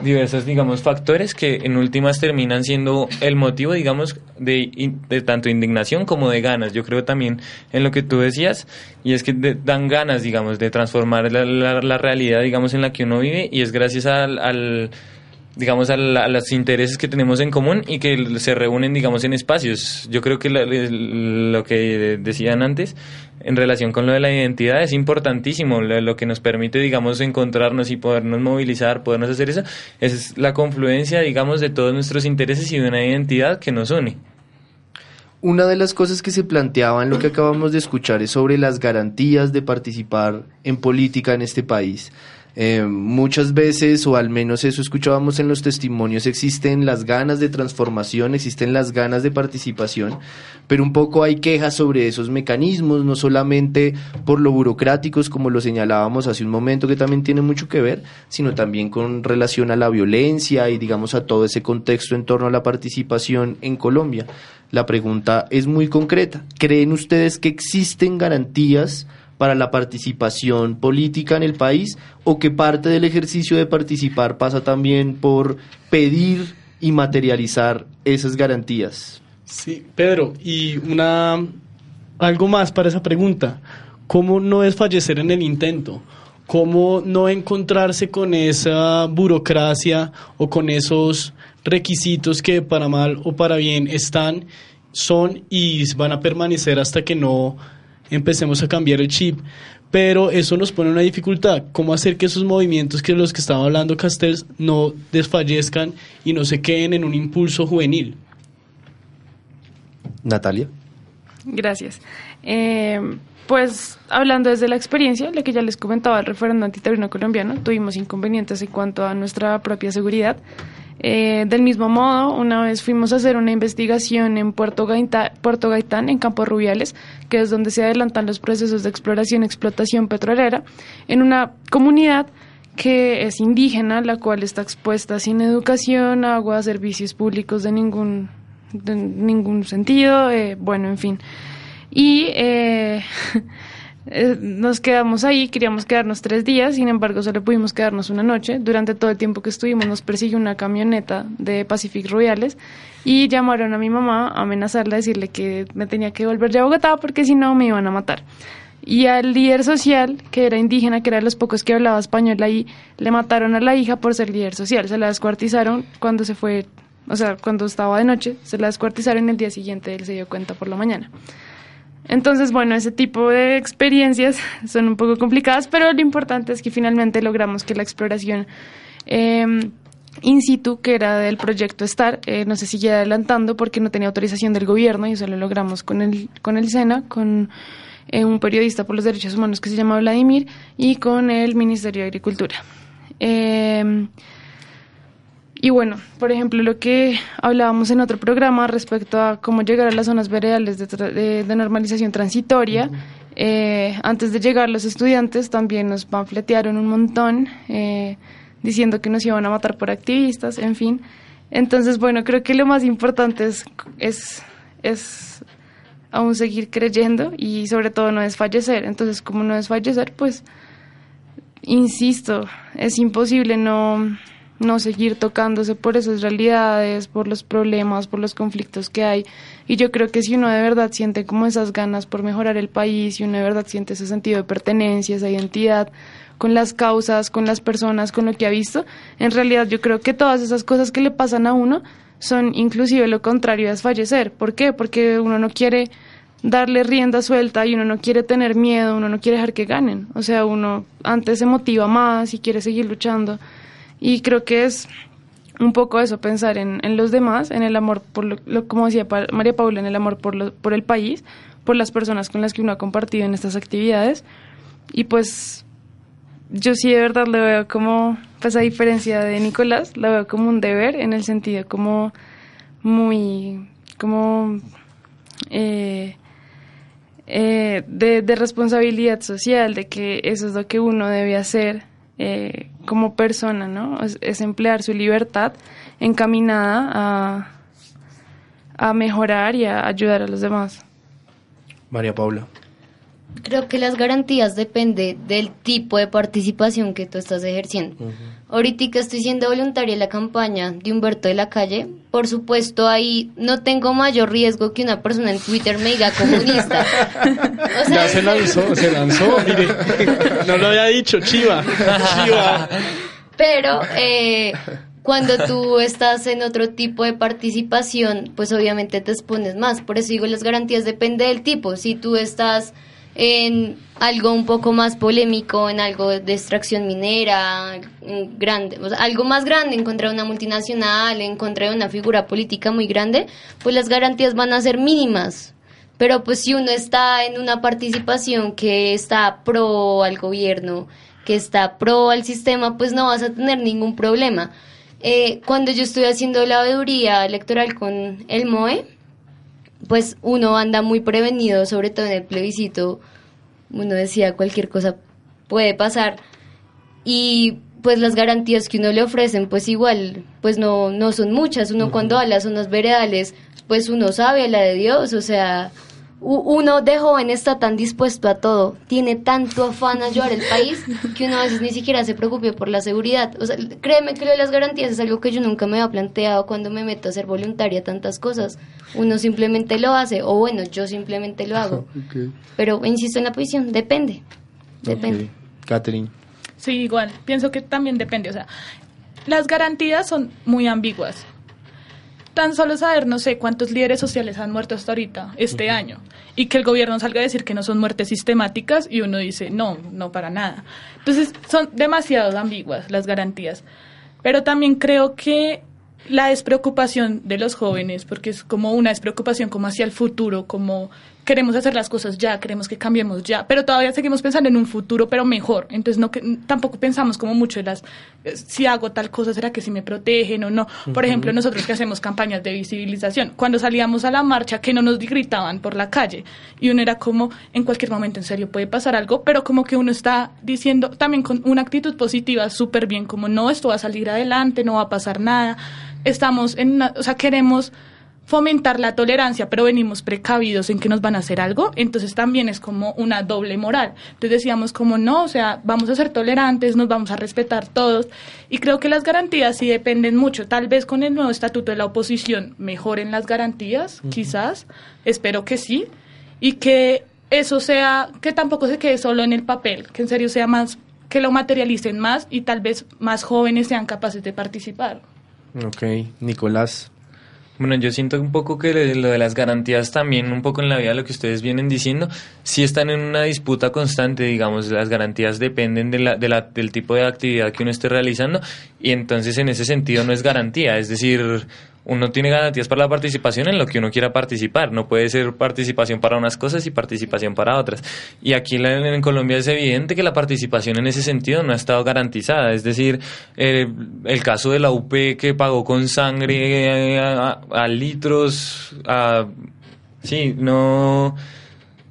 diversas digamos, factores que en últimas terminan siendo el motivo, digamos, de, de tanto indignación como de ganas. Yo creo también en lo que tú decías, y es que dan ganas, digamos, de transformar la, la, realidad, digamos, en la que uno vive, y es gracias al digamos, a, los intereses que tenemos en común y que se reúnen, digamos, en espacios. Yo creo que lo, que decían antes en relación con lo de la identidad es importantísimo, lo, que nos permite, digamos, encontrarnos y podernos movilizar, podernos hacer eso, es la confluencia, digamos, de todos nuestros intereses y de una identidad que nos une. Una de las cosas que se planteaba en lo que acabamos de escuchar es sobre las garantías de participar en política en este país. Eh, muchas veces, o al menos eso escuchábamos en los testimonios, existen las ganas de transformación, existen las ganas de participación, pero un poco hay quejas sobre esos mecanismos, no solamente por lo burocráticos, como lo señalábamos hace un momento, que también tiene mucho que ver, sino también con relación a la violencia y digamos a todo ese contexto en torno a la participación en Colombia. La pregunta es muy concreta. ¿Creen ustedes que existen garantías? Para la participación política en el país o que parte del ejercicio de participar pasa también por pedir y materializar esas garantías? Sí, Pedro, y una algo más para esa pregunta. ¿Cómo no desfallecer en el intento? ¿Cómo no encontrarse con esa burocracia o con esos requisitos que para mal o para bien están, son y van a permanecer hasta que no empecemos a cambiar el chip? Pero eso nos pone una dificultad. ¿Cómo hacer que esos movimientos que los que estaba hablando Castells no desfallezcan y no se queden en un impulso juvenil? Natalia. Gracias. Eh, pues hablando desde la experiencia, lo que ya les comentaba el referendo antiterrorista colombiano, tuvimos inconvenientes en cuanto a nuestra propia seguridad. Eh, del mismo modo, una vez fuimos a hacer una investigación en Puerto, Puerto Gaitán, en Campos Rubiales, que es donde se adelantan los procesos de exploración y explotación petrolera, en una comunidad que es indígena, la cual está expuesta sin educación, agua, servicios públicos de ningún, de ningún sentido, eh, bueno, en fin. Y eh, eh, nos quedamos ahí, queríamos quedarnos tres días, sin embargo solo pudimos quedarnos una noche. Durante todo el tiempo que estuvimos nos persiguió una camioneta de Pacific Royales y llamaron a mi mamá a amenazarla, a decirle que me tenía que volver a Bogotá porque si no me iban a matar. Y al líder social, que era indígena, que era de los pocos que hablaba español ahí, le mataron a la hija por ser líder social. Se la descuartizaron cuando se fue, o sea, cuando estaba de noche, se la descuartizaron el día siguiente él se dio cuenta por la mañana. Entonces, bueno, ese tipo de experiencias son un poco complicadas, pero lo importante es que finalmente logramos que la exploración em, in situ, que era del proyecto STAR, eh, no se siguiera adelantando porque no tenía autorización del gobierno y eso lo logramos con el, con el SENA, con eh, un periodista por los derechos humanos que se llama Vladimir y con el Ministerio de Agricultura. Y bueno, por ejemplo, lo que hablábamos en otro programa respecto a cómo llegar a las zonas veredales de, normalización transitoria, eh, antes de llegar los estudiantes también nos panfletearon un montón eh, diciendo que nos iban a matar por activistas, en fin. Entonces, bueno, creo que lo más importante es, es, es aún seguir creyendo y sobre todo no desfallecer. Entonces, como no desfallecer, pues, insisto, es imposible no no seguir tocándose por esas realidades, por los problemas, por los conflictos que hay. Y yo creo que si uno de verdad siente como esas ganas por mejorar el país, y uno de verdad siente ese sentido de pertenencia, esa identidad con las causas, con las personas, con lo que ha visto, en realidad yo creo que todas esas cosas que le pasan a uno son inclusive lo contrario a fallecer. ¿Por qué? Porque uno no quiere darle rienda suelta y uno no quiere tener miedo, uno no quiere dejar que ganen. O sea, uno antes se motiva más y quiere seguir luchando. Y creo que es un poco eso, pensar en, en los demás, en el amor, por lo, como decía María Paula, en el amor por, por el país, por las personas con las que uno ha compartido en estas actividades. Y pues yo sí de verdad lo veo como, pues a diferencia de Nicolás, lo veo como un deber en el sentido como muy, como eh, eh, de, de, responsabilidad social, de que eso es lo que uno debe hacer eh, como persona, ¿no? Es, emplear su libertad encaminada a, a mejorar y a ayudar a los demás. María Paula. Creo que las garantías dependen del tipo de participación que tú estás ejerciendo. Ahorita estoy siendo voluntaria en la campaña de Humberto de la Calle. Por supuesto, ahí no tengo mayor riesgo que una persona en Twitter me diga comunista. ya se lanzó, se lanzó, mire. No lo había dicho, chiva. Chiva. Pero eh, cuando tú estás en otro tipo de participación, pues obviamente te expones más. Por eso digo, las garantías dependen del tipo. Si tú estás en algo un poco más polémico, en algo de extracción minera, grande, algo más grande, en contra de una multinacional, en contra de una figura política muy grande, pues las garantías van a ser mínimas. Pero pues si uno está en una participación que está pro al gobierno, que está pro al sistema, pues no vas a tener ningún problema. Eh, cuando yo estoy haciendo la veeduría electoral con el MOE, pues uno anda muy prevenido, sobre todo en el plebiscito, uno decía cualquier cosa puede pasar. Y pues las garantías que uno le ofrecen pues igual pues no no son muchas. Uno cuando habla son los veredales pues uno sabe la de Dios o sea uno de joven está tan dispuesto a todo, tiene tanto afán a ayudar el país, que uno a veces ni siquiera se preocupe por la seguridad. O sea, créeme que lo de las garantías es algo que yo nunca me había planteado cuando me meto a ser voluntaria tantas cosas. Uno simplemente lo hace, o bueno, yo simplemente lo hago. Pero insisto en la posición, depende. Depende. Catherine. Sí, igual. Pienso que también depende. O sea, las garantías son muy ambiguas tan solo saber, no sé, cuántos líderes sociales han muerto hasta ahorita, este año, y que el gobierno salga a decir que no son muertes sistemáticas y uno dice, no, no para nada. Entonces, son demasiado ambiguas las garantías. Pero también creo que la despreocupación de los jóvenes, porque es como una despreocupación como hacia el futuro, como queremos hacer las cosas ya, queremos que cambiemos ya, pero todavía seguimos pensando en un futuro, pero mejor. Entonces no que, tampoco pensamos como mucho en las eh, si hago tal cosa será que si me protegen o no. Por ejemplo, nosotros que hacemos campañas de visibilización, cuando salíamos a la marcha que no nos gritaban por la calle y uno era como en cualquier momento en serio puede pasar algo, pero como que uno está diciendo también con una actitud positiva súper bien como no esto va a salir adelante, no va a pasar nada. Estamos en una, o sea, queremos fomentar la tolerancia, pero venimos precavidos en que nos van a hacer algo, entonces también es como una doble moral. Entonces decíamos como no, o sea, vamos a ser tolerantes, nos vamos a respetar todos, y creo que las garantías sí dependen mucho. Tal vez con el nuevo estatuto de la oposición mejoren las garantías, quizás, espero que sí, y que eso sea, que tampoco se quede solo en el papel, que en serio sea más, que lo materialicen más y tal vez más jóvenes sean capaces de participar. Ok, Nicolás. Bueno, yo siento un poco que lo de las garantías también, un poco en la vida, lo que ustedes vienen diciendo, sí están en una disputa constante, digamos, las garantías dependen de la, de la, del tipo de actividad que uno esté realizando y entonces en ese sentido no es garantía, es decir, uno tiene garantías para la participación en lo que uno quiera participar. No puede ser participación para unas cosas y participación para otras. Y aquí en, Colombia es evidente que la participación en ese sentido no ha estado garantizada. Es decir, eh, el caso de la UP que pagó con sangre eh, a, litros, a, sí, no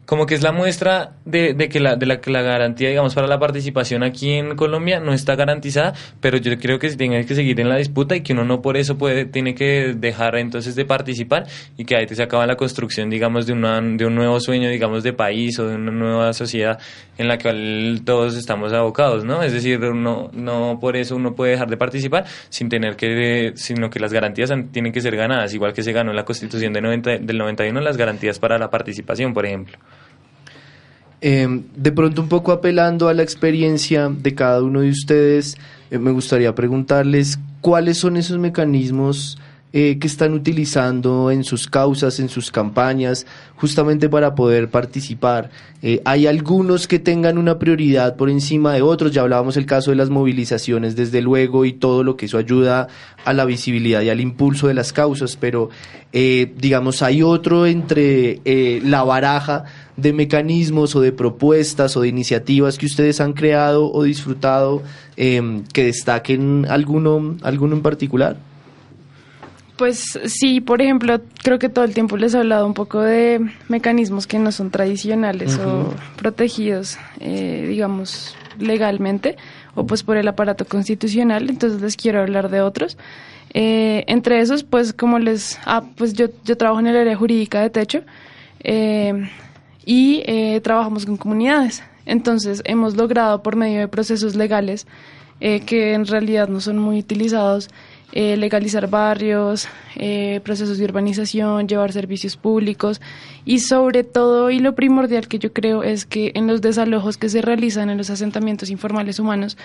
como que es la muestra de, que la, de la que la garantía, digamos, para la participación aquí en Colombia no está garantizada, pero yo creo que tiene que seguir en la disputa y que uno no por eso puede, tiene que dejar entonces de participar y que ahí se acaba la construcción, digamos, de, una, de un nuevo sueño, digamos, de país o de una nueva sociedad en la que todos estamos abocados, ¿no? Es decir, no, no por eso uno puede dejar de participar sin tener que, sino que las garantías tienen que ser ganadas, igual que se ganó en la Constitución de 90, del 91 las garantías para la participación, por ejemplo. Em, de pronto un poco apelando a la experiencia de cada uno de ustedes, eh, me gustaría preguntarles cuáles son esos mecanismos eh, que están utilizando en sus causas, en sus campañas, justamente para poder participar. Eh, hay algunos que tengan una prioridad por encima de otros, ya hablábamos el caso de las movilizaciones, desde luego, y todo lo que eso ayuda a la visibilidad y al impulso de las causas, pero digamos, hay otro entre la baraja de mecanismos o de propuestas o de iniciativas que ustedes han creado o disfrutado em, que destaquen alguno, alguno en particular? Pues sí, por ejemplo, creo que todo el tiempo les he hablado un poco de mecanismos que no son tradicionales o protegidos, eh, digamos, legalmente o pues por el aparato constitucional, entonces les quiero hablar de otros. Eh, entre esos, pues como les... Ah, pues yo, yo trabajo en el área jurídica de techo. Eh, y eh, trabajamos con comunidades. Entonces hemos logrado por medio de procesos legales eh, que en realidad no son muy utilizados, eh, legalizar barrios, procesos de urbanización, llevar servicios públicos y sobre todo y lo primordial que yo creo es que en los desalojos que se realizan en los asentamientos informales humanos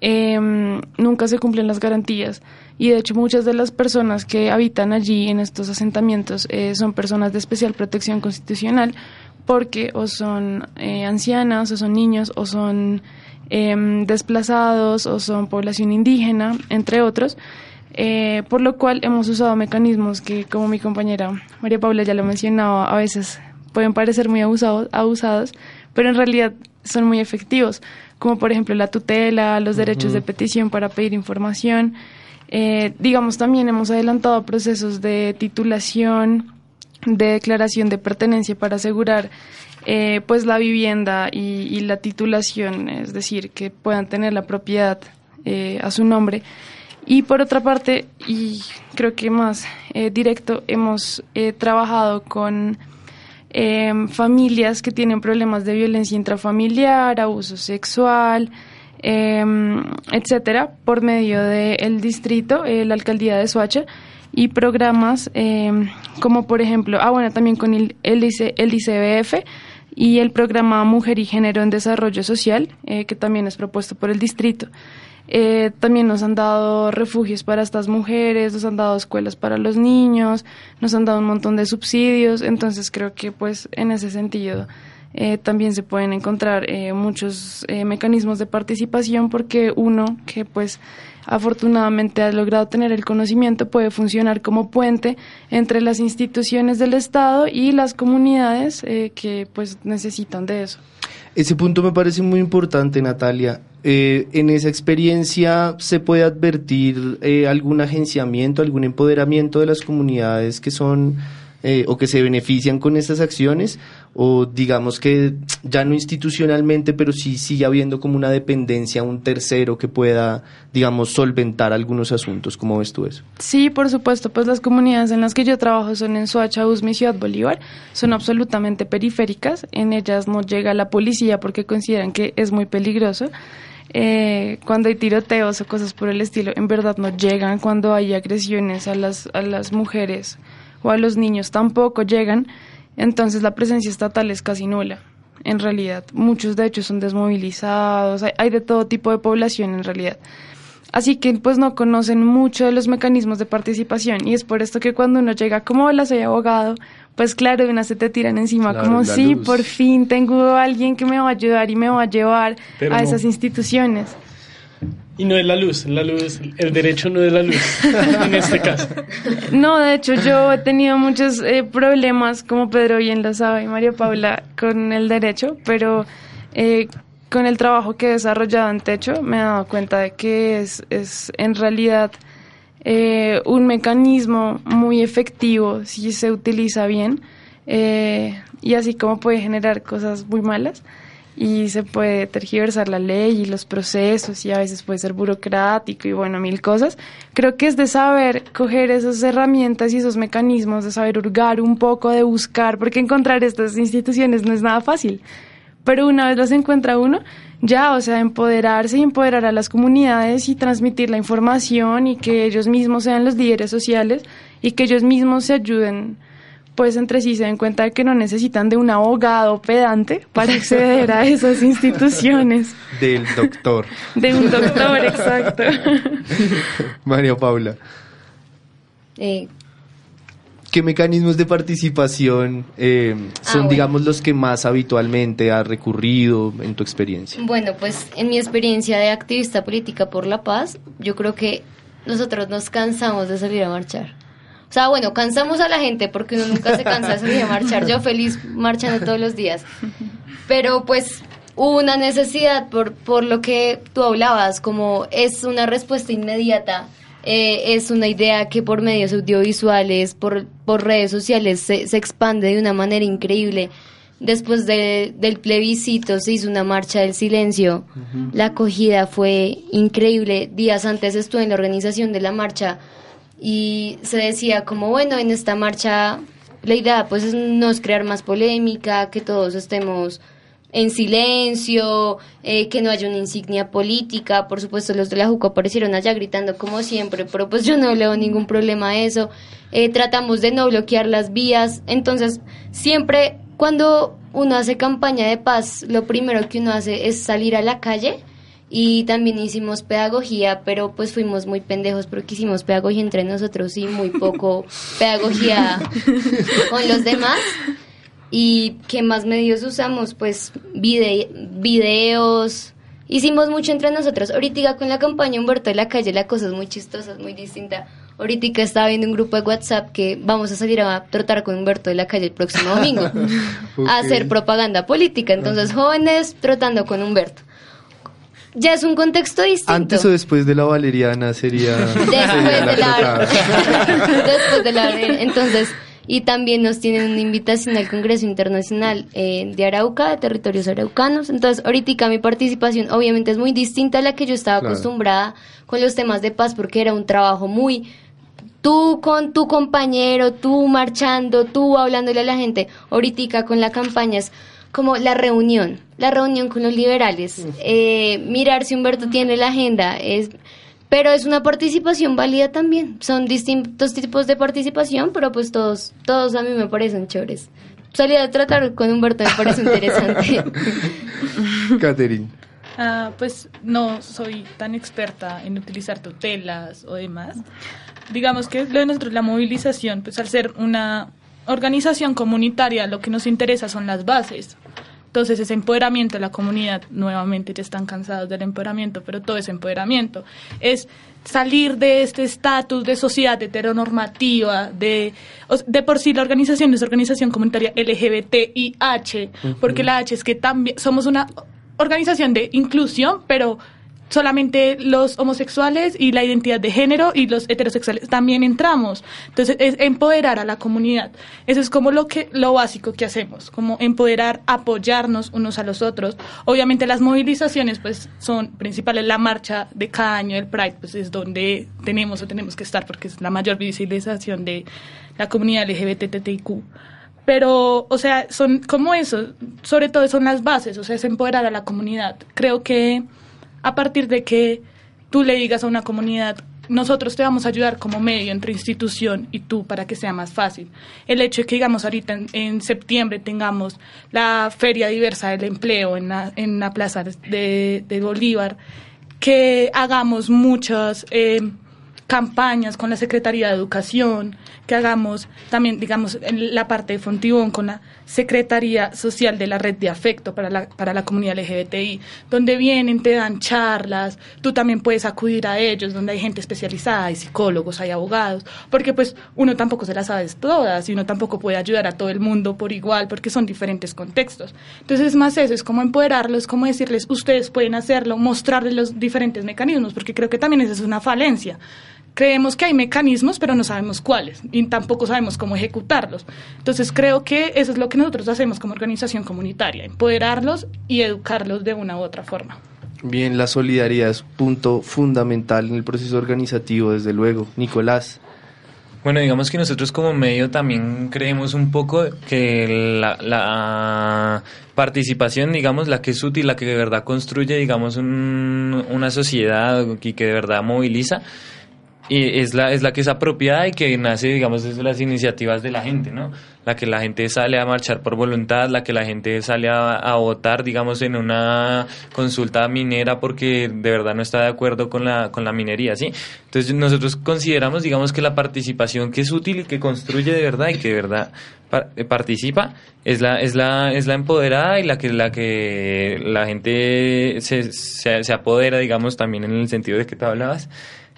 em, nunca se cumplen las garantías y de hecho muchas de las personas que habitan allí en estos asentamientos son personas de especial protección constitucional porque o son eh, ancianas, o son niños, o son em, desplazados, o son población indígena, entre otros. Eh, por lo cual hemos usado mecanismos que, como mi compañera María Paula ya lo mencionaba, a veces pueden parecer muy abusados, abusados, pero en realidad son muy efectivos, como por ejemplo la tutela, los derechos de petición para pedir información. Eh, digamos, también hemos adelantado procesos de titulación, de declaración de pertenencia para asegurar eh, pues la vivienda y, la titulación, es decir, que puedan tener la propiedad eh, a su nombre. Y por otra parte, y creo que más eh, directo, hemos trabajado con em, familias que tienen problemas de violencia intrafamiliar, abuso sexual, em, etcétera, por medio del distrito, eh, la alcaldía de Soacha, y programas em, como por ejemplo, ah bueno, también con el, el, el ICBF y el programa Mujer y Género en Desarrollo Social, eh, que también es propuesto por el distrito. Eh, también nos han dado refugios para estas mujeres, nos han dado escuelas para los niños, nos han dado un montón de subsidios, entonces creo que pues en ese sentido eh, también se pueden encontrar eh, muchos mecanismos de participación porque uno que pues afortunadamente ha logrado tener el conocimiento puede funcionar como puente entre las instituciones del Estado y las comunidades que pues necesitan de eso. Ese punto me parece muy importante, Natalia. Eh, en esa experiencia se puede advertir eh, algún agenciamiento, algún empoderamiento de las comunidades que son eh, o que se benefician con estas acciones o digamos que ya no institucionalmente, pero sí sigue habiendo como una dependencia un tercero que pueda, digamos, solventar algunos asuntos. ¿Cómo ves tú eso? Sí, por supuesto, pues las comunidades en las que yo trabajo son en Soacha, Usme Ciudad Bolívar, son absolutamente periféricas, en ellas no llega la policía porque consideran que es muy peligroso. Eh, cuando hay tiroteos o cosas por el estilo, en verdad no llegan, cuando hay agresiones a las, a las mujeres o a los niños tampoco llegan, entonces la presencia estatal es casi nula. En realidad, muchos de hecho son desmovilizados, hay, de todo tipo de población en realidad. Así que pues no conocen mucho de los mecanismos de participación y es por esto que cuando uno llega como hola soy abogado pues claro, de una se te tiran encima como sí, por fin tengo a alguien que me va a ayudar y me va a llevar a esas instituciones. Y no es la luz, la luz, el derecho no es la luz en este caso. No, de hecho yo he tenido muchos eh, problemas, como Pedro bien lo sabe y María Paula, con el derecho, pero eh, con el trabajo que he desarrollado en Techo me he dado cuenta de que es, es en realidad eh, un mecanismo muy efectivo si se utiliza bien eh, y así como puede generar cosas muy malas y se puede tergiversar la ley y los procesos y a veces puede ser burocrático y bueno, mil cosas. Creo que es de saber coger esas herramientas y esos mecanismos, de saber hurgar un poco, de buscar, porque encontrar estas instituciones no es nada fácil. Pero una vez las encuentra uno, ya, o sea, empoderarse y empoderar a las comunidades y transmitir la información y que ellos mismos sean los líderes sociales y que ellos mismos se ayuden, pues entre sí se den cuenta de que no necesitan de un abogado pedante para acceder a esas instituciones. Del doctor. De un doctor, exacto. María Paula. Eh, ¿Qué mecanismos de participación eh, son, ah, digamos, los que más habitualmente ha recurrido en tu experiencia? Bueno, pues en mi experiencia de activista política por la paz, yo creo que nosotros nos cansamos de salir a marchar. O sea, bueno, cansamos a la gente porque uno nunca se cansa de marchar. Yo feliz marchando todos los días. Pero pues hubo una necesidad por, por lo que tú hablabas, como es una respuesta inmediata eh, es una idea que por medios audiovisuales, por, por redes sociales, se, se expande de una manera increíble. Después de, del plebiscito se hizo una marcha del silencio. La acogida fue increíble. Días antes estuve en la organización de la marcha y se decía como, bueno, en esta marcha la idea pues no es crear más polémica, que todos estemos en silencio, eh, que no haya una insignia política. Por supuesto, los de la JUCO aparecieron allá gritando como siempre, pero pues yo no leo ningún problema a eso. Eh, tratamos de no bloquear las vías. Entonces, siempre cuando uno hace campaña de paz, lo primero que uno hace es salir a la calle y también hicimos pedagogía, pero pues fuimos muy pendejos porque hicimos pedagogía entre nosotros y muy poco pedagogía con los demás. ¿Y qué más medios usamos? Pues videos. Hicimos mucho entre nosotros. Ahorita con la campaña Humberto de la Calle la cosa es muy chistosa, es muy distinta. Ahorita estaba viendo un grupo de WhatsApp que vamos a salir a trotar con Humberto de la Calle el próximo domingo a hacer propaganda política. Entonces, jóvenes trotando con Humberto. Ya es un contexto distinto. Antes o después de la valeriana sería. Después de la. después de la. Entonces, y también nos tienen una invitación al Congreso Internacional eh, de Arauca, de territorios araucanos. Entonces, ahorita mi participación obviamente es muy distinta a la que yo estaba acostumbrada con los temas de paz porque era un trabajo muy tú con tu compañero, tú marchando, tú hablándole a la gente, ahorita con la campaña es como la reunión, la reunión con los liberales, eh, mirar si Humberto tiene la agenda, es, pero es una participación válida también, son distintos tipos de participación, pero pues todos, todos a mí me parecen chéveres. Salir a tratar con Humberto me parece interesante. Catherine. Ah, pues no soy tan experta en utilizar tutelas o demás. Digamos que lo de nosotros, la movilización, pues al ser una organización comunitaria, lo que nos interesa son las bases. Entonces, ese empoderamiento de la comunidad, nuevamente ya están cansados del empoderamiento, pero todo es empoderamiento. Es salir de este estatus de sociedad heteronormativa, de, de por sí la organización es organización comunitaria LGBTIH, porque la H es que también somos una organización de inclusión, pero solamente los homosexuales y la identidad de género y los heterosexuales también entramos. Entonces, es empoderar a la comunidad. Eso es como lo que lo básico que hacemos, como empoderar, apoyarnos unos a los otros. Obviamente las movilizaciones pues son principales la marcha de cada año del Pride, pues es donde tenemos o tenemos que estar porque es la mayor visibilización de la comunidad LGBTTIQ pero, o sea, son como eso, sobre todo son las bases, o sea, es empoderar a la comunidad. Creo que a partir de que tú le digas a una comunidad, nosotros te vamos a ayudar como medio entre institución y tú para que sea más fácil. El hecho de que, digamos, ahorita en, septiembre tengamos la Feria Diversa del Empleo en la, en la Plaza de, Bolívar, que hagamos muchas eh, campañas con la Secretaría de Educación, que hagamos también, digamos, en la parte de Fontibón con la Secretaría Social de la Red de Afecto para la, para la comunidad LGBTI, donde vienen, te dan charlas, tú también puedes acudir a ellos, donde hay gente especializada, hay psicólogos, hay abogados, porque pues uno tampoco se las sabe todas y uno tampoco puede ayudar a todo el mundo por igual, porque son diferentes contextos. Entonces es más eso, es como empoderarlos, como decirles, ustedes pueden hacerlo, mostrarles los diferentes mecanismos, porque creo que también esa es una falencia creemos que hay mecanismos, pero no sabemos cuáles y tampoco sabemos cómo ejecutarlos. Entonces creo que eso es lo que nosotros hacemos como organización comunitaria, empoderarlos y educarlos de una u otra forma. Bien, la solidaridad es un punto fundamental en el proceso organizativo, desde luego. Nicolás. Bueno, digamos que nosotros como medio también creemos un poco que la, la participación, digamos, la que es útil, la que de verdad construye, digamos, una sociedad y que de verdad moviliza, y es la, es la que es apropiada y que nace, digamos, desde las iniciativas de la gente, ¿no? La que la gente sale a marchar por voluntad, la que la gente sale a, votar, digamos, en una consulta minera porque de verdad no está de acuerdo con la, con la minería, ¿sí? Entonces nosotros consideramos, digamos, que la participación que es útil y que construye de verdad y que de verdad eh, participa es la, es la, es la empoderada y la que, la que la gente se, se, se apodera, digamos, también en el sentido de que tú hablabas.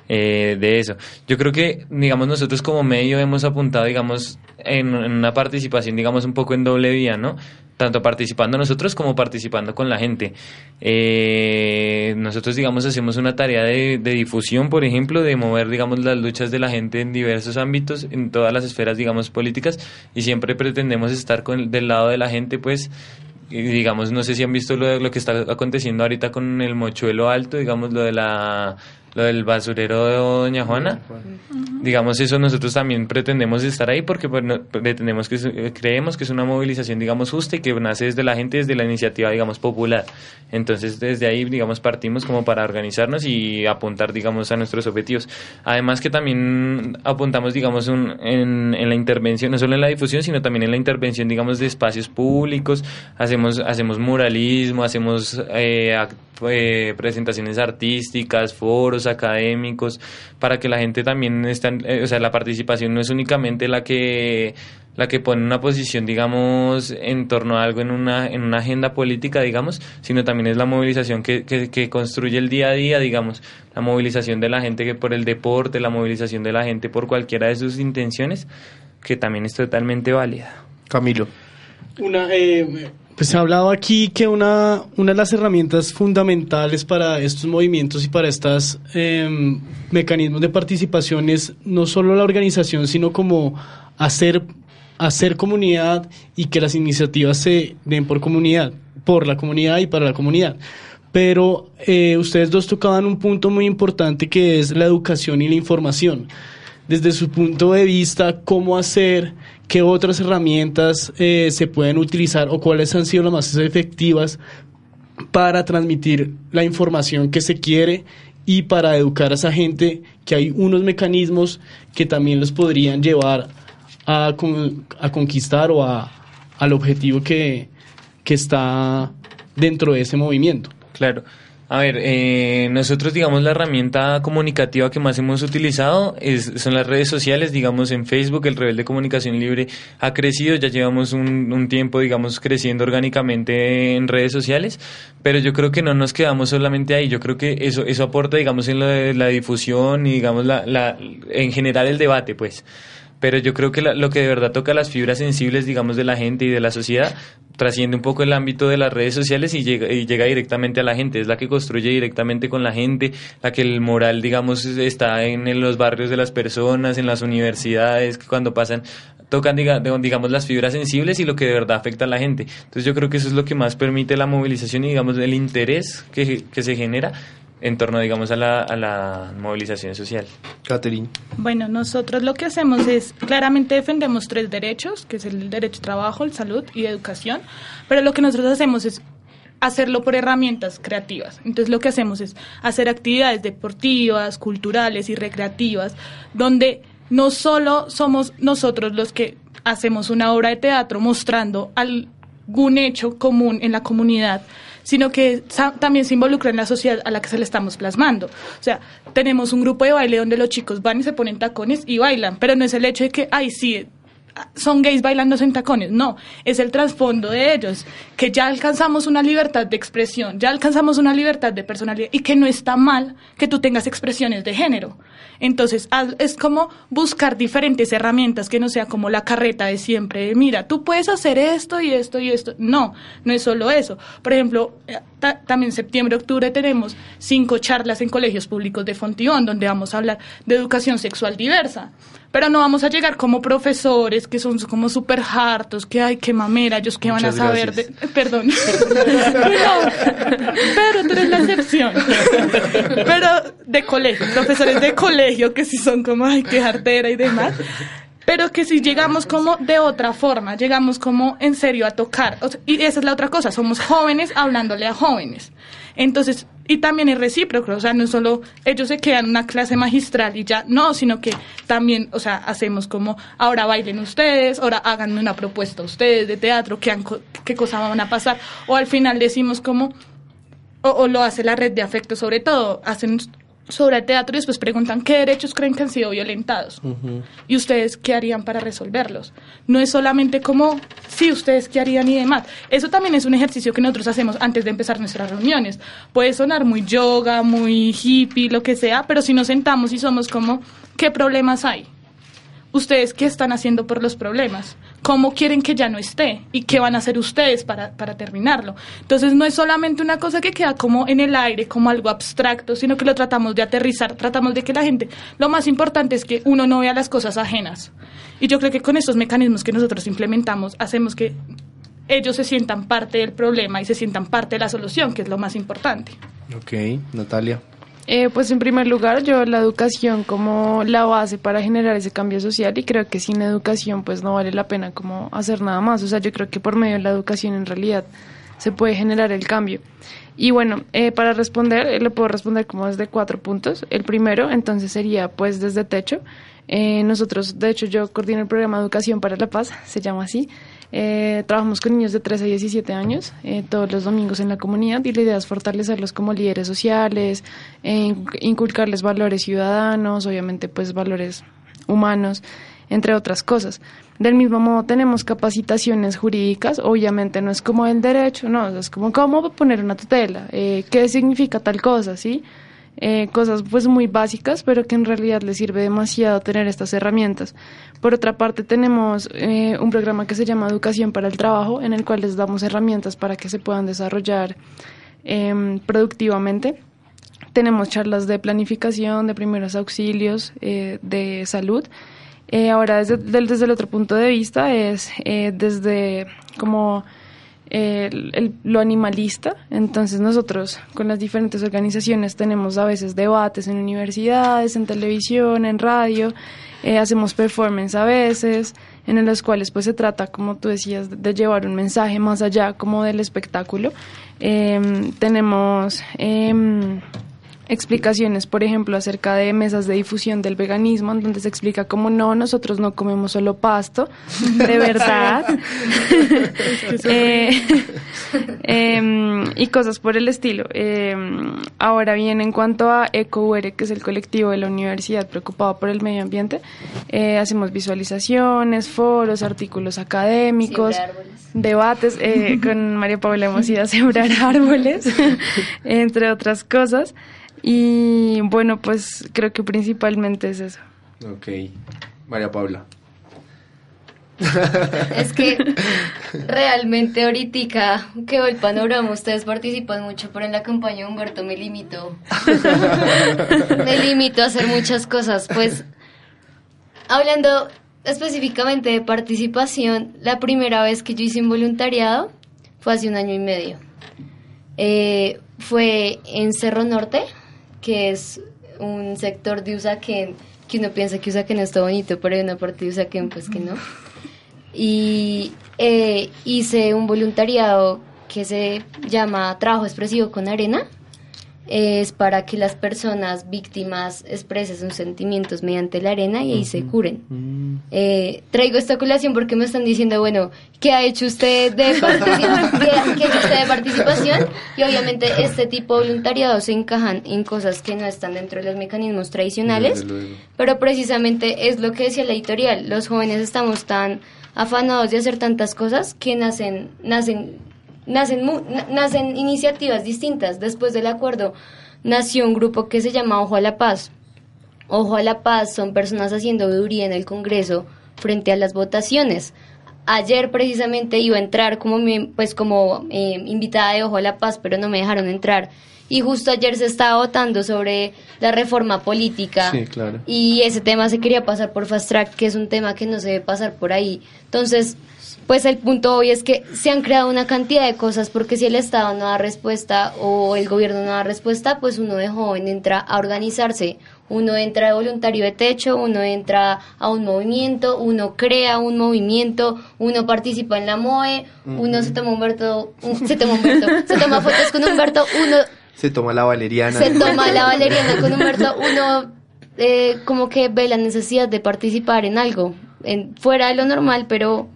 Eh, de eso. Yo creo que, digamos, nosotros como medio hemos apuntado, digamos, en, una participación, digamos, un poco en doble vía, ¿no? Tanto participando nosotros como participando con la gente. Eh, nosotros, digamos, hacemos una tarea de, difusión, por ejemplo, de mover, digamos, las luchas de la gente en diversos ámbitos, en todas las esferas, digamos, políticas, y siempre pretendemos estar con, del lado de la gente, pues, digamos, no sé si han visto lo, lo que está aconteciendo ahorita con el mochuelo alto, digamos, lo de la lo del basurero de Doña Juana. Digamos, eso nosotros también pretendemos estar ahí porque pues, pretendemos que creemos que es una movilización, digamos, justa y que nace desde la gente, desde la iniciativa, digamos, popular. Entonces, desde ahí, digamos, partimos como para organizarnos y apuntar, digamos, a nuestros objetivos. Además que también apuntamos, digamos, un, en, en, la intervención, no solo en la difusión, sino también en la intervención, digamos, de espacios públicos. Hacemos, hacemos muralismo, hacemos eh, eh, presentaciones artísticas, foros académicos, para que la gente también esté, eh, o sea, la participación no es únicamente la que la que pone una posición, digamos, en torno a algo en una, en una agenda política, digamos, sino también es la movilización que, que, construye el día a día, digamos, la movilización de la gente que por el deporte, la movilización de la gente por cualquiera de sus intenciones, que también es totalmente válida. Camilo. Una, eh, pues se ha hablado aquí que una, una de las herramientas fundamentales para estos movimientos y para estos em, mecanismos de participación es no solo la organización, sino como hacer, hacer comunidad y que las iniciativas se den por comunidad, por la comunidad y para la comunidad. Pero eh, ustedes dos tocaban un punto muy importante que es la educación y la información. desde su punto de vista, cómo hacer, qué otras herramientas eh, se pueden utilizar o cuáles han sido las más efectivas para transmitir la información que se quiere y para educar a esa gente que hay unos mecanismos que también los podrían llevar a, a conquistar o a, al objetivo que, que está dentro de ese movimiento. Claro. A ver, eh, nosotros, digamos, la herramienta comunicativa que más hemos utilizado son las redes sociales, digamos, en Facebook, el Rebelde Comunicación Libre ha crecido, ya llevamos un, un, tiempo, digamos, creciendo orgánicamente en redes sociales, pero yo creo que no nos quedamos solamente ahí, yo creo que eso, eso aporta, digamos, en la, la difusión y, digamos, la, la, en general el debate, pues pero yo creo que lo que de verdad toca las fibras sensibles, digamos, de la gente y de la sociedad, trasciende un poco el ámbito de las redes sociales y llega, directamente a la gente, es la que construye directamente con la gente, la que el moral, digamos, está en, los barrios de las personas, en las universidades, cuando pasan tocan digamos las fibras sensibles y lo que de verdad afecta a la gente. Entonces yo creo que eso es lo que más permite la movilización y digamos el interés que, que se genera en torno, digamos, a la, a la movilización social. Catherine. Bueno, nosotros lo que hacemos es, claramente defendemos tres derechos, que es el derecho a trabajo, el salud y educación, pero lo que nosotros hacemos es hacerlo por herramientas creativas. Entonces lo que hacemos es hacer actividades deportivas, culturales y recreativas, donde no solo somos nosotros los que hacemos una obra de teatro mostrando algún hecho común en la comunidad, sino que también se involucra en la sociedad a la que se le estamos plasmando. O sea, tenemos un grupo de baile donde los chicos van y se ponen tacones y bailan, pero no es el hecho de que, ay, sí, son gays bailando en tacones, no, es el trasfondo de ellos, que ya alcanzamos una libertad de expresión, ya alcanzamos una libertad de personalidad y que no está mal que tú tengas expresiones de género. Entonces, es como buscar diferentes herramientas que no sea como la carreta de siempre, mira, tú puedes hacer esto y esto y esto. No, no es solo eso. Por ejemplo, eh, también septiembre, octubre tenemos cinco charlas en colegios públicos de Fontibón, donde vamos a hablar de educación sexual diversa pero no vamos a llegar como profesores que son como súper hartos, que hay que mamera, ellos que van a saber de... Perdón. pero tú eres la excepción. pero de colegio, profesores de colegio que sí son como, ay, qué jartera y demás pero que si llegamos como de otra forma, llegamos como en serio a tocar. y esa es la otra cosa, somos jóvenes hablándole a jóvenes. Entonces, y también es recíproco, o sea, no solo ellos se quedan en una clase magistral y ya, no, sino que también, o sea, hacemos como, ahora bailen ustedes, ahora háganme una propuesta ustedes de teatro, qué, qué cosa van a pasar, o al final decimos como, o, o lo hace la red de afecto sobre todo, hacen sobre el teatro y después preguntan qué derechos creen que han sido violentados y ustedes qué harían para resolverlos. No es solamente como, sí, ustedes qué harían y demás. Eso también es un ejercicio que nosotros hacemos antes de empezar nuestras reuniones. Puede sonar muy yoga, muy hippie, lo que sea, pero si nos sentamos y somos como, ¿qué problemas hay? ¿Ustedes qué están haciendo por los problemas? Cómo quieren que ya no esté y qué van a hacer ustedes para, para terminarlo. Entonces no es solamente una cosa que queda como en el aire, como algo abstracto, sino que lo tratamos de aterrizar, tratamos de que la gente, lo más importante es que uno no vea las cosas ajenas. Y yo creo que con estos mecanismos que nosotros implementamos hacemos que ellos se sientan parte del problema y se sientan parte de la solución, que es lo más importante. Ok, Natalia. Eh, pues en primer lugar yo la educación como la base para generar ese cambio social y creo que sin educación pues no vale la pena como hacer nada más. O sea, yo creo que por medio de la educación en realidad se puede generar el cambio. Y bueno, eh, para responder, eh, le puedo responder como desde cuatro puntos. El primero, entonces, sería pues desde techo. nosotros, de hecho, yo coordino el programa Educación para la Paz, se llama así. Eh, trabajamos con niños de 13 a 17 años eh, todos los domingos en la comunidad y la idea es fortalecerlos como líderes sociales, eh, inculcarles valores ciudadanos, obviamente pues valores humanos, entre otras cosas. Del mismo modo tenemos capacitaciones jurídicas, obviamente no es como el derecho, no, es como cómo poner una tutela, qué significa tal cosa, ¿sí? Eh, cosas pues muy básicas, pero que en realidad les sirve demasiado tener estas herramientas. Por otra parte, tenemos eh, un programa que se llama Educación para el Trabajo, en el cual les damos herramientas para que se puedan desarrollar em, productivamente. Tenemos charlas de planificación, de primeros auxilios, eh, de salud. ahora, desde, desde el otro punto de vista, es desde como lo animalista. Entonces nosotros con las diferentes organizaciones tenemos a veces debates en universidades, en televisión, en radio, eh, hacemos performance a veces, en los cuales pues se trata, como tú decías, de llevar un mensaje más allá como del espectáculo. Em, tenemos em, explicaciones, por ejemplo, acerca de mesas de difusión del veganismo, en donde se explica cómo no, nosotros no comemos solo pasto, de verdad, eh, em, y cosas por el estilo. Em, ahora bien, en cuanto a EcoUR, que es el colectivo de la universidad preocupado por el medio ambiente, eh, hacemos visualizaciones, foros, artículos académicos, debates, eh, con María Paula hemos ido a sembrar árboles, entre otras cosas. Y bueno, pues creo que principalmente es eso. Ok. María Paula. Es que realmente ahorita que el panorama, ustedes participan mucho, pero en la campaña Humberto me limito. me limito a hacer muchas cosas. Pues hablando específicamente de participación, la primera vez que yo hice un voluntariado fue hace un año y medio. Eh, fue en Cerro Norte, que es un sector de Usaquén, que uno piensa que Usaquén está bonito, pero hay una parte de Usaquén pues que no. Y eh, hice un voluntariado que se llama Trabajo Expresivo con Arena, es para que las personas víctimas expresen sus sentimientos mediante la arena y ahí se curen. Mm. Eh, traigo esta colación porque me están diciendo, bueno, ¿qué ha hecho usted de, de participación? Y obviamente este tipo de voluntariado se encajan en cosas que no están dentro de los mecanismos tradicionales, pero precisamente es lo que decía la editorial, los jóvenes estamos tan afanados de hacer tantas cosas que nacen, nacen nacen, nacen iniciativas distintas. Después del acuerdo nació un grupo que se llama Ojo a la Paz. Ojo a la Paz son personas haciendo veeduría en el Congreso frente a las votaciones. Ayer precisamente iba a entrar como, pues como eh, invitada de Ojo a la Paz, pero no me dejaron entrar. Y justo ayer se estaba votando sobre la reforma política. Sí, claro. Y ese tema se quería pasar por Fast Track, que es un tema que no se debe pasar por ahí. Entonces, pues el punto hoy es que se han creado una cantidad de cosas porque si el Estado no da respuesta o el gobierno no da respuesta, pues uno de joven entra a organizarse, uno entra de voluntario de techo, uno entra a un movimiento, uno crea un movimiento, uno participa en la MOE, uno se toma Humberto, se toma Humberto, se toma fotos con Humberto, uno se toma la valeriana. Se toma la valeriana con Humberto, uno eh, como que ve la necesidad de participar en algo, en, fuera de lo normal, pero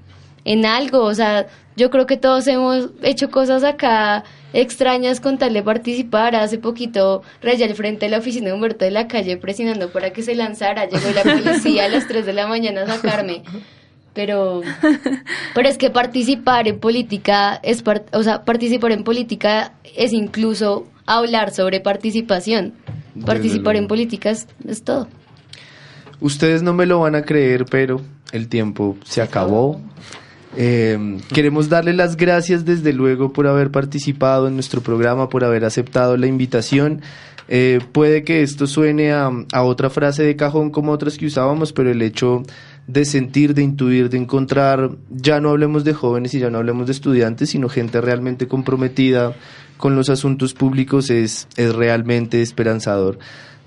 en algo, o sea, yo creo que todos hemos hecho cosas acá extrañas con tal de participar. Hace poquito rayé al frente de la oficina de Humberto de la calle presionando para que se lanzara. Llegó la policía a las 3 de la mañana a sacarme. Pero, pero es que participar en política es, o sea, participar en política es incluso hablar sobre participación. Participar en política es todo. Ustedes no me lo van a creer, pero el tiempo se acabó. Eh, queremos darle las gracias desde luego por haber participado en nuestro programa, por haber aceptado la invitación. Eh, puede que esto suene a, a, otra frase de cajón como otras que usábamos, pero el hecho de sentir, de intuir, de encontrar, ya no hablemos de jóvenes y ya no hablemos de estudiantes, sino gente realmente comprometida con los asuntos públicos es, es realmente esperanzador.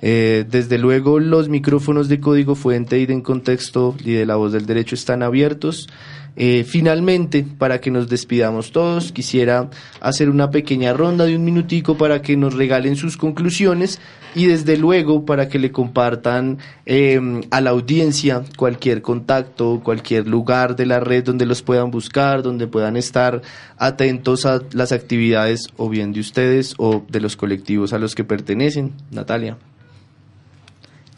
Eh, desde luego los micrófonos de código fuente y de contexto y de la voz del derecho están abiertos. Eh, finalmente, para que nos despidamos todos, quisiera hacer una pequeña ronda de un minutico para que nos regalen sus conclusiones y desde luego para que le compartan em, a la audiencia cualquier contacto, cualquier lugar de la red donde los puedan buscar, donde puedan estar atentos a las actividades o bien de ustedes o de los colectivos a los que pertenecen. Natalia.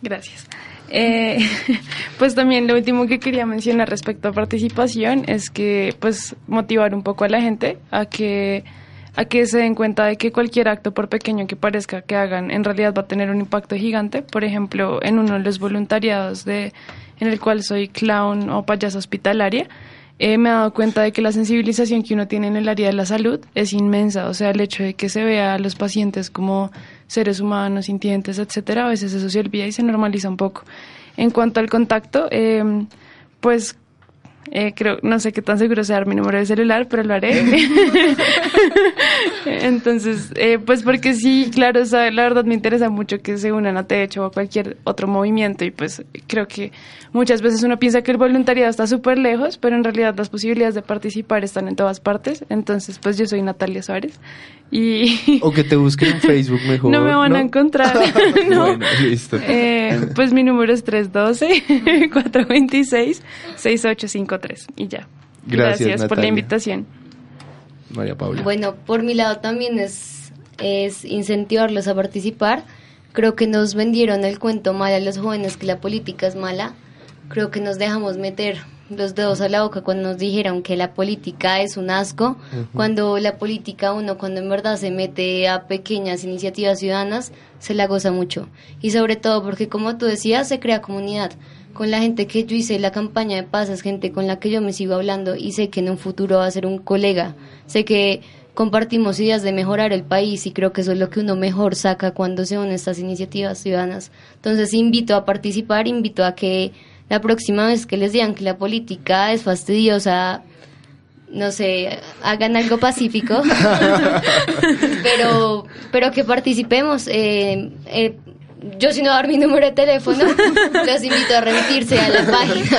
Gracias. Eh, pues también lo último que quería mencionar respecto a participación es que pues motivar un poco a la gente a que a que se den cuenta de que cualquier acto, por pequeño que parezca que hagan, en realidad va a tener un impacto gigante. Por ejemplo, en uno de los voluntariados de, en el cual soy clown o payasa hospitalaria, eh, me he dado cuenta de que la sensibilización que uno tiene en el área de la salud es inmensa. O sea, el hecho de que se vea a los pacientes como seres humanos, sintientes, etcétera, a veces eso se olvida y se normaliza un poco. En cuanto al contacto, em, pues Eh, creo, no sé qué tan seguro sea dar mi número de celular, pero lo haré. Entonces, eh, pues porque sí, claro, o sea, la verdad me interesa mucho que se unan a Techo o a cualquier otro movimiento y pues creo que muchas veces uno piensa que el voluntariado está súper lejos, pero en realidad las posibilidades de participar están en todas partes. Entonces, pues yo soy Natalia Suárez y... O que te busquen en Facebook mejor. No me van a encontrar. no. Bueno, listo. Eh, pues mi número es 312-426-6853 y ya. Gracias, por la invitación. María Paula. Bueno, por mi lado también es, es incentivarlos a participar. Creo que nos vendieron el cuento mal a los jóvenes que la política es mala. Creo que nos dejamos meter los dedos a la boca cuando nos dijeron que la política es un asco, Ujú. cuando la política uno cuando en verdad se mete a pequeñas iniciativas ciudadanas se la goza mucho y sobre todo porque como tú decías se crea comunidad con la gente que yo hice la campaña de paz es gente con la que yo me sigo hablando y sé que en un futuro va a ser un colega sé que compartimos ideas de mejorar el país y creo que eso es lo que uno mejor saca cuando se unen estas iniciativas ciudadanas entonces invito a participar invito a que la próxima vez que les digan que la política es fastidiosa, no sé, hagan algo pacífico, pero, pero que participemos. Eh, eh, yo si no dar mi número de teléfono, los invito a remitirse a la página.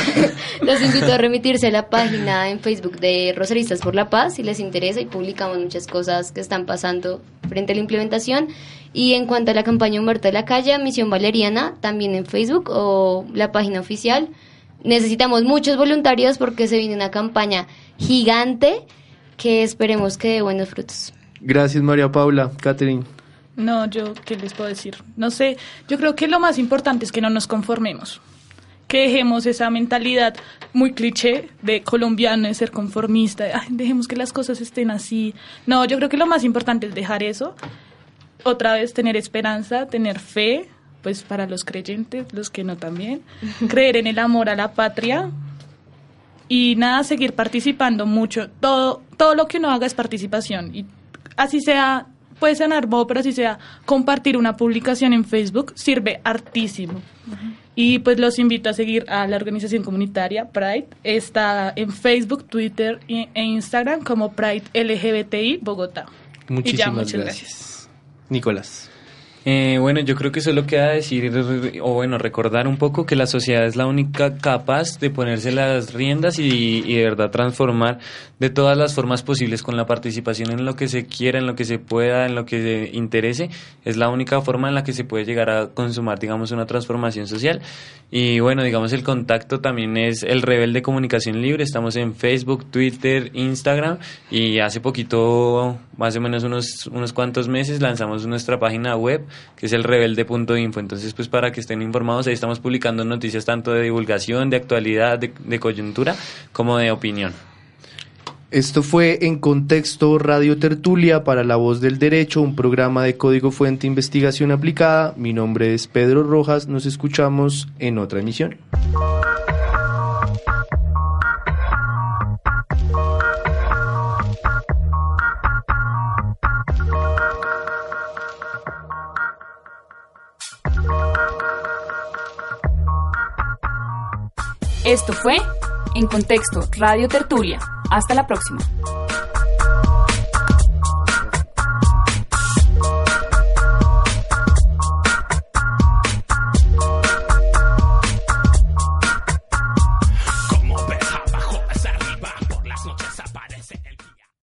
los invito a remitirse a la página en Facebook de Rosaristas por la Paz si les interesa y publicamos muchas cosas que están pasando frente a la implementación. Y en cuanto a la campaña Humberto de la Calle, Misión Valeriana, también en Facebook o la página oficial. Necesitamos muchos voluntarios porque se viene una campaña gigante que esperemos que dé buenos frutos. Gracias, María Paula. Catherine. No, yo, ¿qué les puedo decir? No sé, yo creo que lo más importante es que no nos conformemos. Que dejemos esa mentalidad muy cliché de colombiano, de ser conformista, de, "Ay, dejemos que las cosas estén así. No, yo creo que lo más importante es dejar eso. Otra vez, tener esperanza, tener fe, pues para los creyentes, los que no también. Creer en el amor a la patria y nada, seguir participando mucho. Todo, todo lo que uno haga es participación. Y así sea, puede sonar bobo, pero así sea, compartir una publicación en Facebook sirve hartísimo. Y pues los invito a seguir a la organización comunitaria Pride. Está en Facebook, Twitter e e Instagram como Pride LGBTI Bogotá. y ya, Muchísimas muchas gracias. Nicolás. Eh, bueno, yo creo que solo queda decir, o bueno, recordar un poco que la sociedad es la única capaz de ponerse las riendas y, de verdad transformar de todas las formas posibles con la participación en lo que se quiera, en lo que se pueda, en lo que se interese. Es la única forma en la que se puede llegar a consumar, digamos, una transformación social. Y bueno, digamos, el contacto también es el Rebelde Comunicación Libre. Estamos en Facebook, Twitter, Instagram y hace poquito, más o menos unos, unos cuantos meses, lanzamos nuestra página web que es el rebelde.info. Entonces, pues para que estén informados, ahí estamos publicando noticias tanto de divulgación, de actualidad, de, de coyuntura, como de opinión. Esto fue en contexto Radio Tertulia para La Voz del Derecho, un programa de Código Fuente Investigación Aplicada. Mi nombre es Pedro Rojas. Nos escuchamos en otra emisión. Esto fue En Contexto Radio Tertulia. Hasta la próxima.